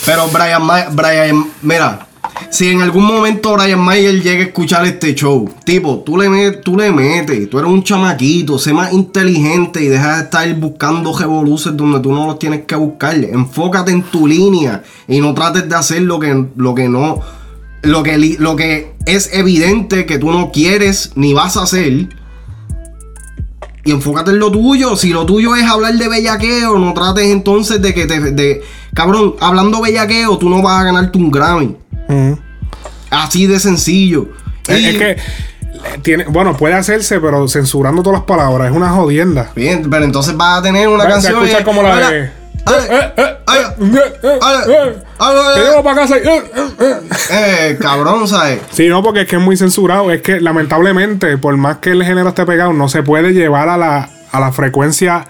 Pero Brian, Brian, mira, si en algún momento Brian Mayer llega a escuchar este show, tipo, tú le, tú le metes, tú eres un chamaquito, sé más inteligente y deja de estar buscando revoluces donde tú no los tienes que buscar. Enfócate en tu línea y no trates de hacer lo que, lo que no, lo que, lo que es evidente que tú no quieres ni vas a hacer. Y enfócate en lo tuyo. Si lo tuyo es hablar de bellaqueo, no trates entonces de que te. Cabrón, hablando bellaqueo, tú no vas a ganarte un Grammy. Mm. Así de sencillo. Es, Y- es que tiene, bueno, puede hacerse, pero censurando todas las palabras. Es una jodienda. Bien, pero entonces vas a tener una se canción. escucha eh, como la de. Y- eh, eh, eh. eh, cabrón, ¿sabes? Sí, no, porque es que es muy censurado. Es que lamentablemente, por más que el género esté pegado, no se puede llevar a la, a la frecuencia.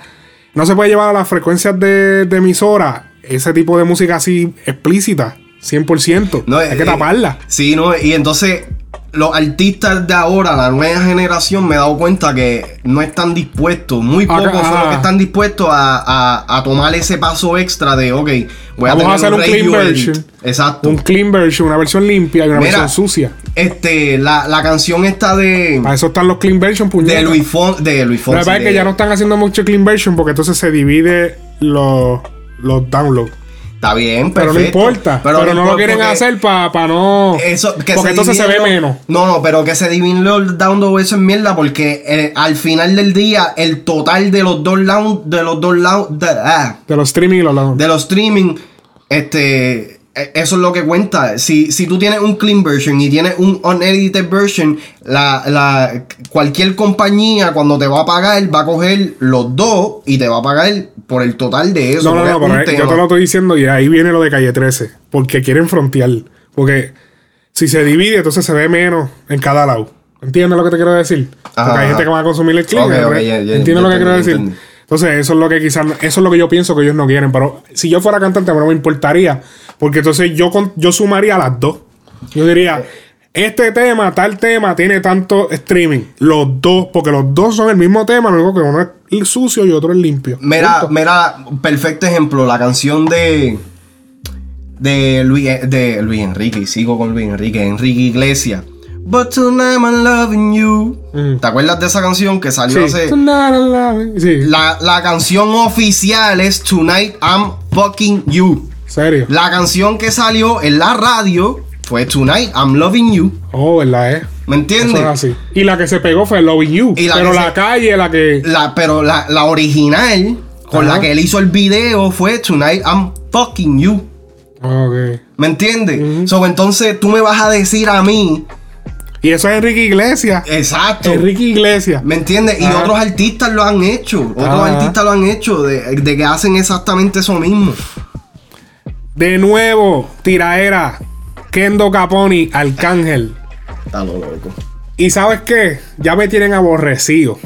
No se puede llevar a las frecuencias de, de emisora ese tipo de música así explícita. 100%. No, Hay que eh, taparla. Sí, ¿no? Y entonces los artistas de ahora, la nueva generación, me he dado cuenta que no están dispuestos, muy Acá- pocos son los que están dispuestos a, a- a tomar ese paso extra de, ok, voy a Vamos a hacer un clean edit. version. Exacto. Un clean version, una versión limpia y una Mira, versión sucia. Este, la, la canción esta de, Para eso están los clean version, puñetas. de Luis Fon, de Luis La Fonsi. verdad es que ya no están haciendo mucho clean version porque entonces se divide los, los downloads. Está bien, Pero no importa. Pero, no lo quieren hacer para no. Eso, que porque entonces se ve menos. No, no, pero que se dividen los downloads eso es mierda porque eh, al final del día el total de los dos down, de los dos down- de, ah, De los streaming y los downloads. de los streaming, este, eso es lo que cuenta. Si, si tú tienes un clean version y tienes un unedited version, la, la, cualquier compañía cuando te va a pagar va a coger los dos y te va a pagar por el total de eso. No, no, no, pero yo te lo estoy diciendo y ahí viene lo de calle 13. Porque quieren frontear. Porque si se divide, entonces se ve menos en cada lado. ¿Entiendes lo que te quiero decir? Porque Ajá, hay gente ajá. que va a consumir el clip. Ok, ok, ya, ya, ¿Entiendes lo que quiero decir? Entonces, eso es lo que quizás, eso es lo que yo pienso que ellos no quieren. Pero si yo fuera cantante, a mí no me importaría. Porque entonces yo, yo sumaría las dos. Yo diría, este tema, tal tema, tiene tanto streaming. Los dos, porque los dos son el mismo tema, lo único que uno es sucio y otro es limpio. Mira, Punto. mira, perfecto ejemplo, la canción de de Luis, de Luis Enrique, y sigo con Luis Enrique, Enrique Iglesias. But tonight I'm loving you. Mm. ¿Te acuerdas de esa canción que salió Sí. hace? Sí. La, la canción oficial es Tonight I'm Fucking You. ¿Serio? La canción que salió en la radio fue Tonight I'm Loving You. Oh, ¿verdad, eh? ¿Me entiendes? Es así. Y la que se pegó fue Loving You. Y la pero la se- calle, la que. La, pero la, la original, con Ajá. la que él hizo el video, fue Tonight I'm Fucking You. Ok. ¿Me entiendes? So, entonces tú me vas a decir a mí. Y eso es Enrique Iglesias. Exacto. Enrique Iglesias. ¿Me entiendes? Y otros artistas lo han hecho. Otros artistas lo han hecho. De, de que hacen exactamente eso mismo. De nuevo, tiraera. Kendo Caponi, Arcángel. Está lo loco. Y sabes qué? Ya me tienen aborrecido.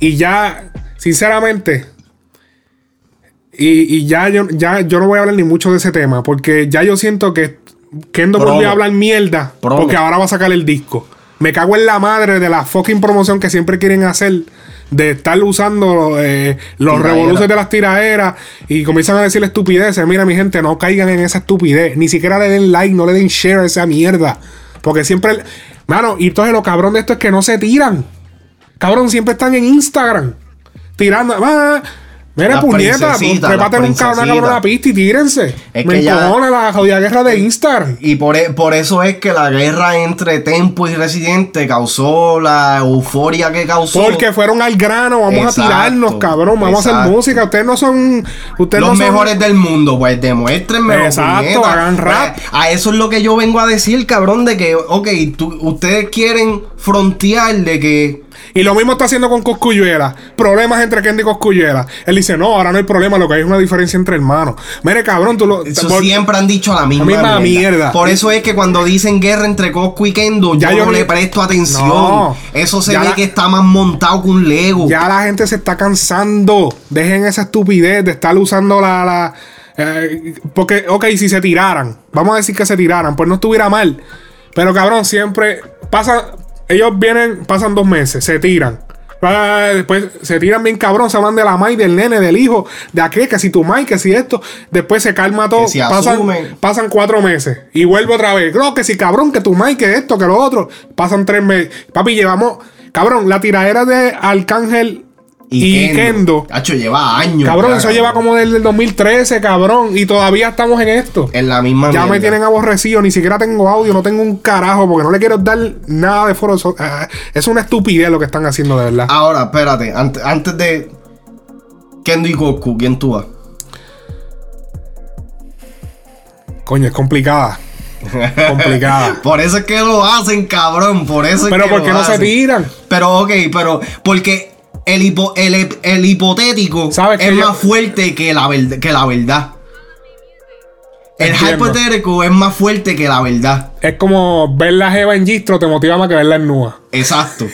Y ya, sinceramente. Y, y ya, yo, ya yo no voy a hablar ni mucho de ese tema. Porque ya yo siento que Kendo Promo. volvió a hablar mierda. Promo. Porque ahora va a sacar el disco. Me cago en la madre de la fucking promoción que siempre quieren hacer. de estar usando eh, los revoluces de las tiraderas y comienzan a decir estupideces. Mira, mi gente, no caigan en esa estupidez. Ni siquiera le den like, no le den share a esa mierda. Porque siempre. Mano, y entonces lo cabrón de esto es que no se tiran. Cabrón, siempre están en Instagram. Tirando. Ah, mira, puñeta, preparen las un cabrón, princesitas. cabrona pista y tírense. Es Me que ya- encojona la jodida guerra de Instagram. Y por, e- por eso es que la guerra entre Tempo y Residente causó la euforia que causó. Porque fueron al grano, vamos Exacto, a tirarnos, cabrón, vamos a hacer música. Ustedes no son. Ustedes los no son- mejores del mundo, pues demuéstrenme. Exacto, hagan rap. a eso es lo que yo vengo a decir, cabrón, de que, ok, tú- ustedes quieren frontear de que Y lo mismo está haciendo con Coscuyuela. Problemas entre Kendi y Coscuyuela. Él dice, no, ahora no hay problema, lo que hay es una diferencia entre hermanos. Mire, cabrón, tú lo. Eso por- siempre han dicho la misma, La misma mierda. Por eso es que cuando dicen guerra entre Coscu y Kendo, Ya yo, yo no le presto atención. No. eso se ve la- que está más montado que un Lego. Ya la gente se está cansando. Dejen esa estupidez de estar usando la. la eh, porque, ok, si se tiraran, vamos a decir que se tiraran, pues no estuviera mal. Pero cabrón, siempre pasa. Ellos vienen, pasan dos meses, se tiran. Ah, Después se tiran bien cabrón, se hablan de la May, del nene, del hijo, de aquel, que si tu May, que si esto. Después se calma todo. Si pasan, pasan cuatro meses y vuelve otra vez. No, que si cabrón, que tu May, que esto, que lo otro. Pasan tres meses. Papi, llevamos. Cabrón, la tiradera de Arcángel y, Kendo. Hacho, lleva años. Cabrón, ya, eso lleva como desde el 2013, cabrón. Y todavía estamos en esto. En la misma Ya me tienen aborrecido, ni siquiera tengo audio, no tengo un carajo, porque no le quiero dar nada de foro. ah, es una estupidez lo que están haciendo, de verdad. Ahora, espérate, antes, antes de Kendo y Goku, ¿quién tú vas? Coño, es complicada. complicada. Por eso es que lo hacen, cabrón. Por eso es Pero que ¿por qué lo no se tiran? Pero, ok, pero porque el, hipo- el, el hipotético ¿Sabes es que yo- más fuerte que la, verd- que la verdad. El hipotético es más fuerte que la verdad. Es como ver la jeva en gistro te motiva más que verla en nua. Exacto.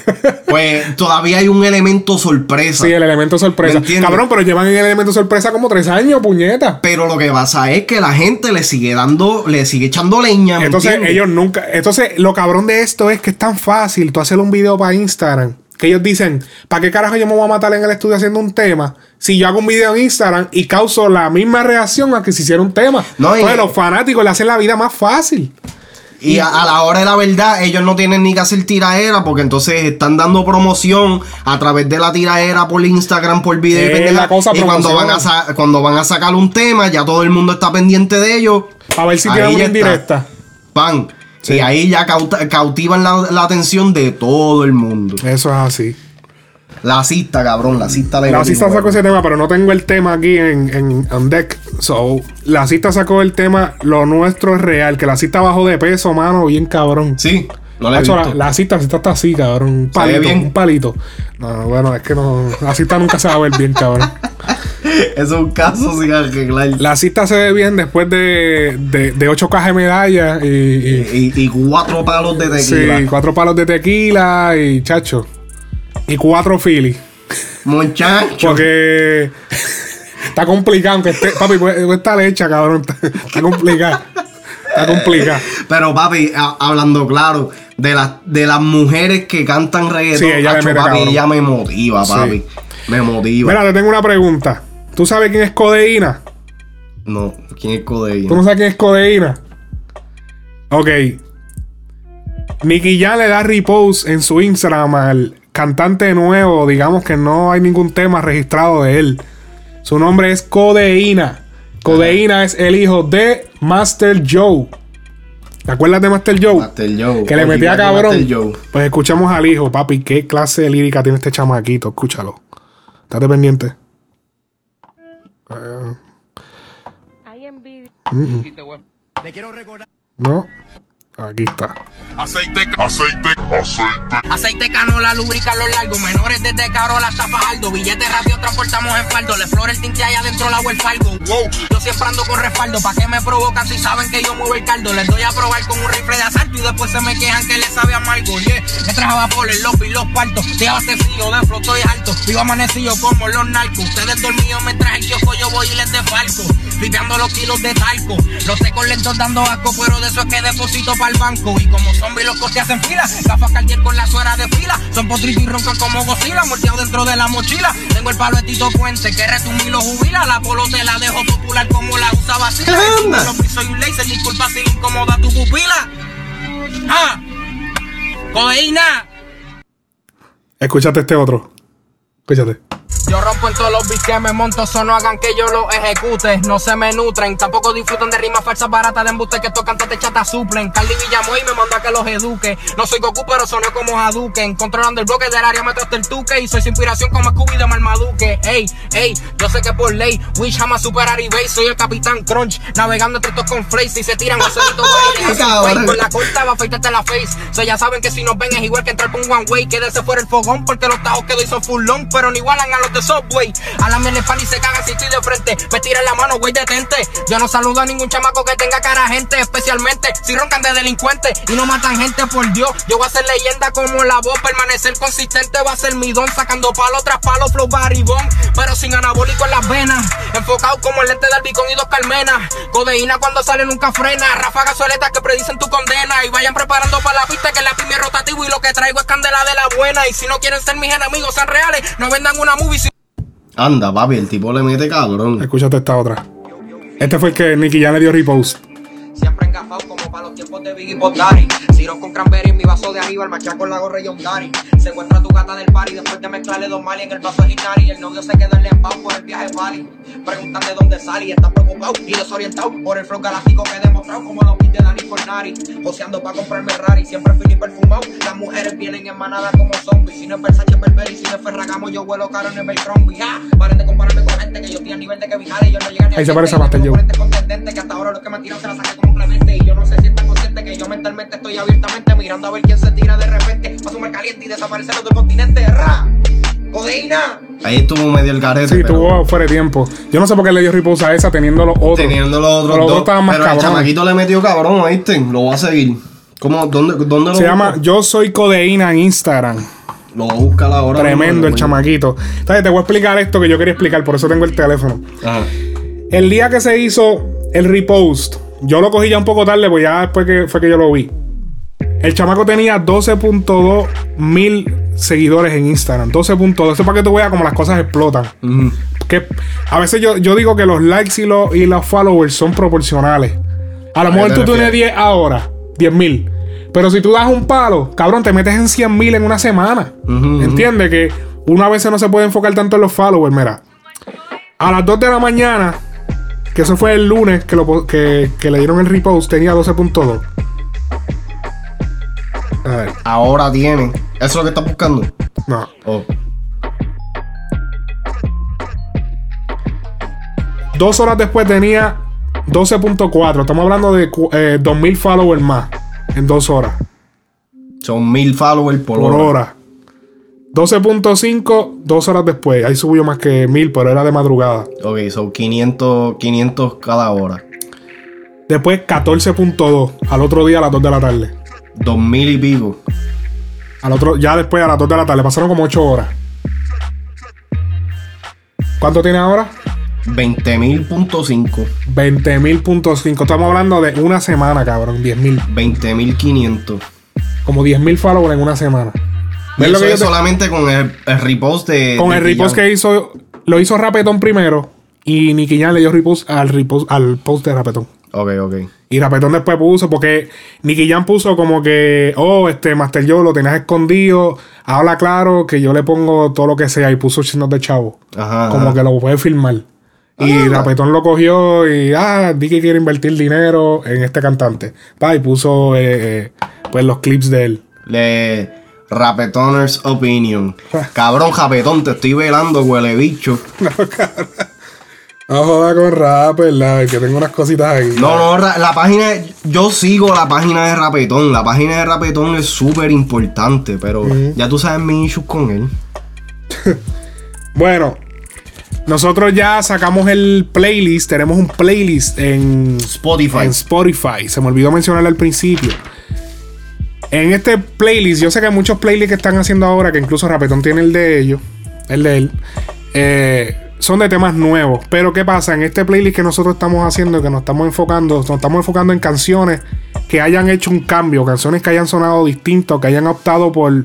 pues todavía hay un elemento sorpresa. Sí, el elemento sorpresa. Cabrón, pero llevan el elemento sorpresa como tres años, puñeta. Pero lo que pasa es que la gente le sigue dando, le sigue echando leña. ¿me Entonces entiendes? ellos nunca. Entonces, lo cabrón de esto es que es tan fácil tú hacer un video para Instagram. Que ellos dicen, ¿para qué carajo yo me voy a matar en el estudio haciendo un tema? Si yo hago un video en Instagram y causo la misma reacción a que se hiciera un tema. No, y- Entonces, los fanáticos le hacen la vida más fácil. Y a, a la hora de la verdad, ellos no tienen ni que hacer tiraera porque entonces están dando promoción a través de la tiraera por Instagram, por video y Es pendeja. la cosa, Y cuando van, a cuando van a sacar un tema, ya todo el mundo está pendiente de ellos. A ver si tienen una indirecta. Pan. Y ahí ya cauta- cautivan la, la atención de todo el mundo. Eso es así. La cista, cabrón, la cista de La cista sacó ese tema, pero no tengo el tema aquí en, en on deck. So, la cista sacó el tema Lo nuestro es real. Que la cista bajó de peso, mano, bien cabrón. Sí, no la he visto. la, la cita, la cita está así, cabrón. Un ¿Se ve palito, bien? un palito. No, no, bueno, es que no. La cita nunca se va a ver bien, cabrón. Es un caso sin arreglar. La cita se ve bien después de, de, de ocho cajas de medallas y, y- Y, y cuatro palos de tequila. sí, cuatro palos de tequila y chacho. Y cuatro filis. Muchacho. Porque está complicado, aunque esté, papi, pues, esta leche, cabrón. Está, está complicado. Está complicado. Pero papi, a- hablando claro, de, las de las mujeres que cantan reggaetón, Sí, ella acho, mete papi, ella me motiva, Sí. papi. Me motiva. Mira, te tengo una pregunta. ¿Tú sabes quién es Codeína? No, ¿quién es Codeína? ¿Tú no sabes quién es Codeína? Ok. Nicky Jam le da repost en su Instagram al cantante nuevo. Digamos que no hay ningún tema registrado de él. Su nombre es Codeína. Codeína es el hijo de Master Joe. ¿Te acuerdas de Master Joe? Master Joe. Que le metía Master cabrón. Joe. Pues escuchamos al hijo, papi. ¿Qué clase de lírica tiene este chamaquito? Escúchalo. Estate pendiente. Eh, Hay envidia. mm. Le quiero recordar. No. Aquí está. Aceite, aceite, aceite. Aceite canola, lubrica los largos, menores desde Carola hasta Fajardo. Billetes rápido transportamos en faldo. Le flora el tinte allá adentro la el falgo. Wow, yo siempre ando con respaldo. ¿Pa' qué me provocan si saben que yo muevo el caldo? Les doy a probar con un rifle de asalto y después se me quejan que les sabe amargo. Yeah. Me trajo por el lobby y los partos. Te abastecido de floto y alto. Vivo amanecido como los narcos. Ustedes dormidos me traen yo yo voy y les defalco. Flipeando los kilos de talco. Los secos lentos dando asco, pero de eso es que deposito para banco. Y como zombies los costes hacen fila. Gafas cartier con la suera de fila. Son potritos y roncan como Godzilla. Morteado dentro de la mochila. Tengo el palo de Tito Puente que retumí lo jubila. La polo te la dejo popular como la usa vacila. anda? Los pisos y un laser. Disculpa si le incomoda tu pupila. ¡Ah! ¡Codeína! Escúchate este otro. Escúchate. Yo rompo en todos los beats que me monto, eso no hagan que yo lo ejecute. No se me nutren, tampoco disfrutan de rimas falsas baratas de embuste que estos cantantes chatas suplen. Carly Villamoy me mandó a que los eduque. No soy Goku, pero soné como Hadouken. Controlando el bloque del área, me hasta el tuque. Y soy su inspiración como Scooby de Marmaduke. Ey, ey, yo sé que por ley, Wish jamás superar eBay. Soy el Capitán Crunch, navegando entre estos con y se tiran Ay, cabrón. Con la corta va a afeitarte la face. So ya saben que si nos ven es igual que entrar por un one way. Quédese fuera el fogón porque los tajos que doy son full long, pero no igualan a los de Subway. A la miel pan y se cagan si estoy de frente. Me tiran la mano, güey, detente. Yo no saludo a ningún chamaco que tenga cara gente, especialmente si roncan de delincuentes y no matan gente por Dios. Yo voy a ser leyenda como la voz, permanecer consistente va a ser mi don, sacando palo tras palo, flow baribón, pero sin anabólico en las venas. Enfocado como el lente del bicón y dos calmenas. Codeína cuando sale nunca frena. Ráfagas soletas que predicen tu condena. Y vayan preparando para la pista que la pime es rotativo y lo que traigo es candela de la buena. Y si no quieren ser mis enemigos, sean reales, no vendan una movie. Anda, papi, el tipo le mete cabrón. Escúchate esta otra. Este fue el que Nicky ya le dio repost. Siempre engafado como para los tiempos de Biggie Daddy. Siro con cranberry en mi vaso de arriba, el machaco la gorra y un Daddy. Secuestra tu gata del party después de mezclarle dos mali en el vaso de Inari. El novio se quedó en embao por el viaje Bali. Preguntan de dónde sale y está preocupado y desorientado por el flow galáctico que he demostrado como los beats de Dani Fornari. Joseando para comprarme Rari, siempre y perfumado. Las mujeres vienen en manada como zombies. Si no es Versace, es Burberry. Si no es Ferragamo, yo vuelo caro en el Belcrombie. Ah, paren de compararme con gente que yo estoy a nivel de que y yo no llegan ni Ahí a se parece a que hasta ahora los que me tiran se la saqué como Clemente. Y yo no sé si están conscientes que yo mentalmente estoy abiertamente mirando a ver quién se tira de repente. Pa' sumar caliente y desaparecer otro continente. ¡Ra! ¡Codeína! Ahí estuvo medio el garete. Sí, pero tuvo fuera de tiempo. Yo no sé por qué le dio repost a esa teniendo los otros. Teniendo los otros Los dos. estaban más pero el cabrones. chamaquito le metió cabrón, ¿oíste? Lo voy a seguir. ¿Cómo? ¿Dónde, dónde lo Se busco? llama Yo Soy Codeína en Instagram. Lo voy a buscar ahora. Tremendo el chamaquito. Entonces, te voy a explicar esto que yo quería explicar, por eso tengo el teléfono. Ajá. El día que se hizo el repost, yo lo cogí ya un poco tarde, pues ya después que fue que yo lo vi. El chamaco tenía 12.2 mil seguidores en Instagram. 12.2. Eso es para que tú veas cómo las cosas explotan. Que a veces yo, yo digo que los likes y los, y los followers son proporcionales. A lo ¿A mejor tú tienes refieres? 10 ahora, 10 mil. Pero si tú das un palo, cabrón, te metes en 100 mil en una semana. ujú. ¿Entiendes? Que una vez no se puede enfocar tanto en los followers. Mira, a las 2 de la mañana, que eso fue el lunes que, lo, que, que le dieron el repost, tenía 12.2. A ver, Ahora tiene. ¿Eso es lo que estás buscando? no. Oh. Dos horas después tenía 12.4. Estamos hablando de eh, 2000 followers más en dos horas. Son mil followers por, Por hora. hora. 12.5, dos horas después. Ahí subió más que 1000, pero era de madrugada. Ok, son 500, 500 cada hora. Después 14.2 al otro día a las 2 de la tarde. Dos mil y pico. Al otro, ya después a las 2 de la tarde. Pasaron como 8 horas. ¿Cuánto tiene ahora? 20.000.5. 20.000.5. Estamos hablando de una semana, cabrón. 10.000. 20.500. Como 10.000 followers en una semana. Y ¿Ves lo que yo te- solamente con el, el repost de. Con de el repost que hizo, lo hizo Rapetón primero. Y Nicky Jam le dio repost al, repost, al post de Rapetón. Ok, ok. Y Rapetón después puso, porque Nicky Jam puso como que, oh, este Master Joe lo tenías escondido. Habla claro que yo le pongo todo lo que sea. Y puso signos de chavo. Ajá. Como ajá. que lo puede filmar. Y Ah. Rapetón lo cogió y, ah, di que quiere invertir dinero en este cantante. Va, y puso, eh, eh, pues, los clips de él. Le. Rapetoners Opinion. Cabrón, Japetón, te estoy velando, huele bicho. No joda con rap, ¿verdad? Que tengo unas cositas ahí. No, no, la página. Yo sigo la página de Rapetón. La página de Rapetón es súper importante, pero ya tú sabes mi issues con él. Bueno, nosotros ya sacamos el playlist. Tenemos un playlist en Spotify. En Spotify. Se me olvidó mencionarlo al principio. En este playlist, yo sé que hay muchos playlists que están haciendo ahora, que incluso Rapetón tiene el de ellos, el de él, eh, son de temas nuevos. Pero ¿qué pasa? En este playlist que nosotros estamos haciendo, que nos estamos enfocando, nos estamos enfocando en canciones que hayan hecho un cambio, canciones que hayan sonado distintos, que hayan optado por,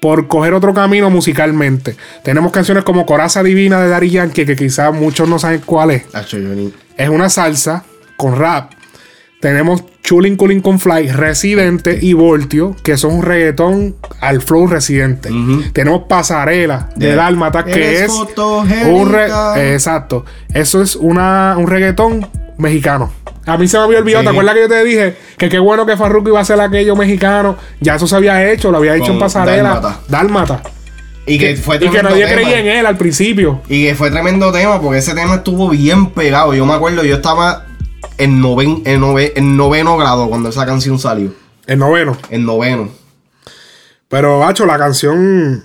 por coger otro camino musicalmente. Tenemos canciones como Coraza Divina de Daddy Yankee, que quizás muchos no saben cuál es. Es una salsa con rap. Tenemos Chulin Culin con Fly, Residente y Voltio, que son un reggaetón al flow residente. Tenemos Pasarela de De- Dálmatas, que es un re- exacto. Eso es una, un reggaetón mexicano. A mí se me había olvidado, Sí. ¿te acuerdas que yo te dije que qué bueno que Farruko iba a ser aquello mexicano? Ya eso se había hecho, lo había hecho Con en Pasarela. Dálmata. Dálmata. Y que fue y que nadie tema. creía en él al principio. Y que fue tremendo tema porque ese tema estuvo bien pegado. Yo me acuerdo, yo estaba en, noven, en, nove- en noveno grado cuando esa canción salió. El noveno. En noveno. Pero, Bacho, la canción.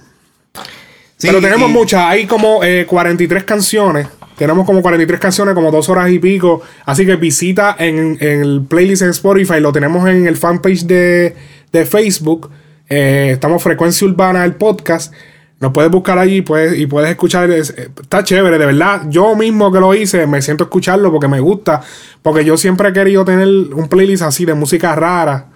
Sí, Pero tenemos y- muchas. Hay como eh, 43 canciones. Tenemos como 43 canciones, como dos horas y pico. Así que visita en, en el playlist en Spotify. Lo tenemos en el fanpage de, de Facebook. Eh, estamos Frecuencia Urbana, el podcast. Nos puedes buscar allí puedes, y puedes escuchar. es- eh, está chévere, de verdad. Yo mismo que lo hice, me siento escucharlo porque me gusta. Porque yo siempre he querido tener un playlist así de música rara.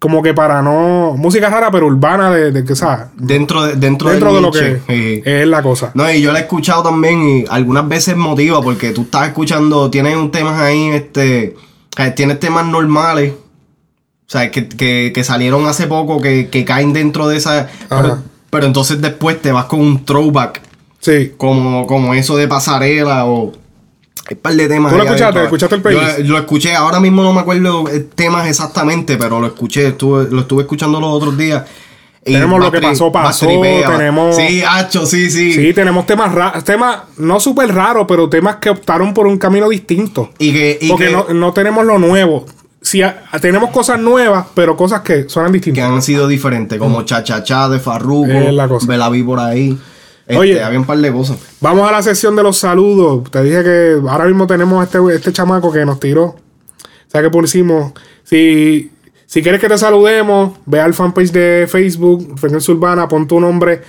Como que para no. Música rara, pero urbana, de, de que, ¿sabes? Dentro de, dentro Dentro de lo que. Sí. es la cosa. No, y yo la he escuchado también y algunas veces motiva porque tú estás escuchando, tienes un temas ahí, este, eh, tienes temas normales, o sea, que, que, que salieron hace poco, que, que caen dentro de esa, pero, pero entonces después te vas con un throwback, sí, como, como eso de pasarela o hay un par de temas. ¿Tú lo escuchaste? adentro. ¿Escuchaste el Yo playlist? lo escuché, ahora mismo no me acuerdo eh, temas exactamente, pero lo escuché, estuve, lo estuve escuchando los otros días. y Tenemos lo que pasó, pasó. Tenemos. Sí, hacho, sí, sí. Sí, tenemos temas raros. Temas no súper raros, pero temas que optaron por un camino distinto. Y que, y Porque que- no, no tenemos lo nuevo. A- tenemos cosas nuevas, pero cosas que suenan que distintas. han sido diferentes, como Cha Cha Cha de Farruko, Es la cosa. me la vi por ahí. Este, Oye. había un par de cosas. Vamos a la sesión de los saludos. Te dije que ahora mismo tenemos este, este chamaco que nos tiró. O sea que pusimos. Si, si quieres que te saludemos, ve al fanpage de Facebook, Frecuencia Urbana, pon tu nombre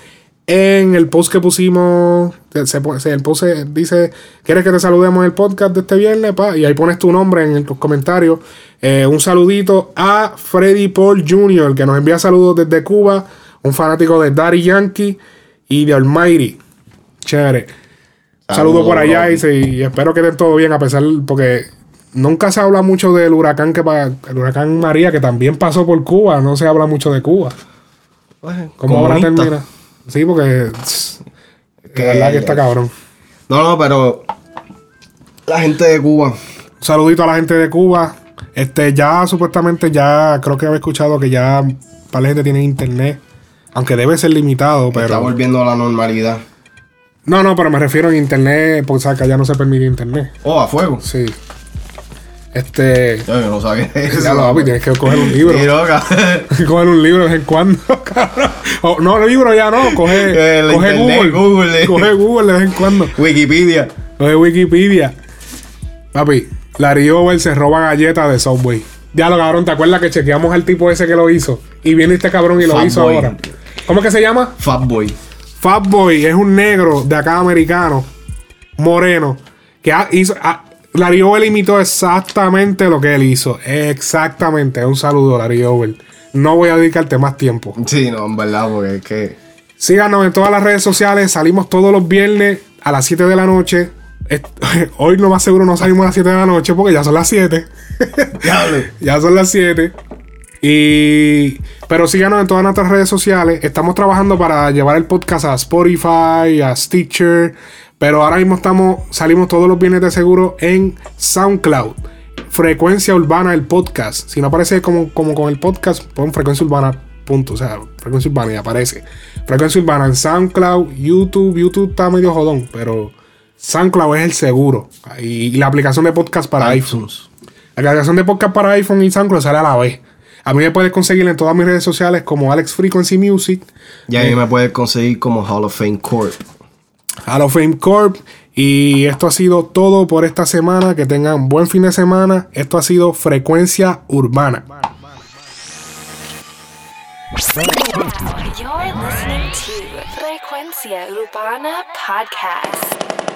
en el post que pusimos. se- el post se- dice: ¿Quieres que te saludemos en el podcast de este viernes? Pa? Y ahí pones tu nombre en los comentarios. Eh, un saludito a Freddy Paul Jr., que nos envía saludos desde Cuba. Un fanático de Daddy Yankee y de Almighty. Chévere. Saludos por allá y, se- y espero que estén todo bien a pesar porque nunca se habla mucho del huracán que el huracán María que también pasó por Cuba, no se habla mucho de Cuba. ¿Cómo ahora termina? Sí, porque Que- de verdad que está cabrón. No, no, pero la gente de Cuba. Un saludito a la gente de Cuba. Este, ya supuestamente ya creo que había escuchado que ya para la gente tiene internet. Aunque debe ser limitado, Está pero. volviendo a la normalidad. No, no, pero me refiero a internet, porque sabes que allá no se permite internet. Oh, a fuego. Sí. Este. Yo no sabía eso. Ya lo papi, tienes que coger un libro. Sí, loca. coger un libro de vez en cuando, cabrón. O, no, el libro ya no, coge, El coge internet, Google. Google. Coge Google de vez en cuando. Wikipedia. Coge Wikipedia. Papi, Larry Over se roba galletas de Subway. Ya lo cabrón, ¿te acuerdas que chequeamos al tipo ese que lo hizo? Y viene este cabrón y lo Fat hizo Boy. ahora. ¿Cómo es que se llama? Fatboy. Fatboy es un negro de acá americano, moreno, que ha- hizo. Larry Over imitó exactamente lo que él hizo. Exactamente. Un saludo, Larry Over. No voy a dedicarte más tiempo. Sí, no, en verdad, porque es que. Síganos en todas las redes sociales. Salimos todos los viernes a las 7 de la noche. Hoy lo más seguro no salimos a las 7 de la noche porque ya son las 7. Diablo. ya son las 7. Y. Pero síganos en todas nuestras redes sociales. Estamos trabajando para llevar el podcast a Spotify, a Stitcher. Pero ahora mismo estamos. Salimos todos los viernes de seguro en SoundCloud. Frecuencia Urbana, el podcast. Si no aparece como, como con el podcast, pon Frecuencia Urbana. Punto. O sea, Frecuencia Urbana y aparece. Frecuencia Urbana en SoundCloud, YouTube. YouTube está medio jodón, pero SoundCloud es el seguro. Y la aplicación de podcast para iPhones. La aplicación de podcast para iPhone y SoundCloud sale a la vez. A mí me puedes conseguir en todas mis redes sociales como Alex Frequency Music, Y ahí me puedes conseguir como Hall of Fame Corp. Hall of Fame Corp Y esto ha sido todo por esta semana. Que tengan buen fin de semana. Esto ha sido Frecuencia Urbana. Frecuencia Urbana Podcast.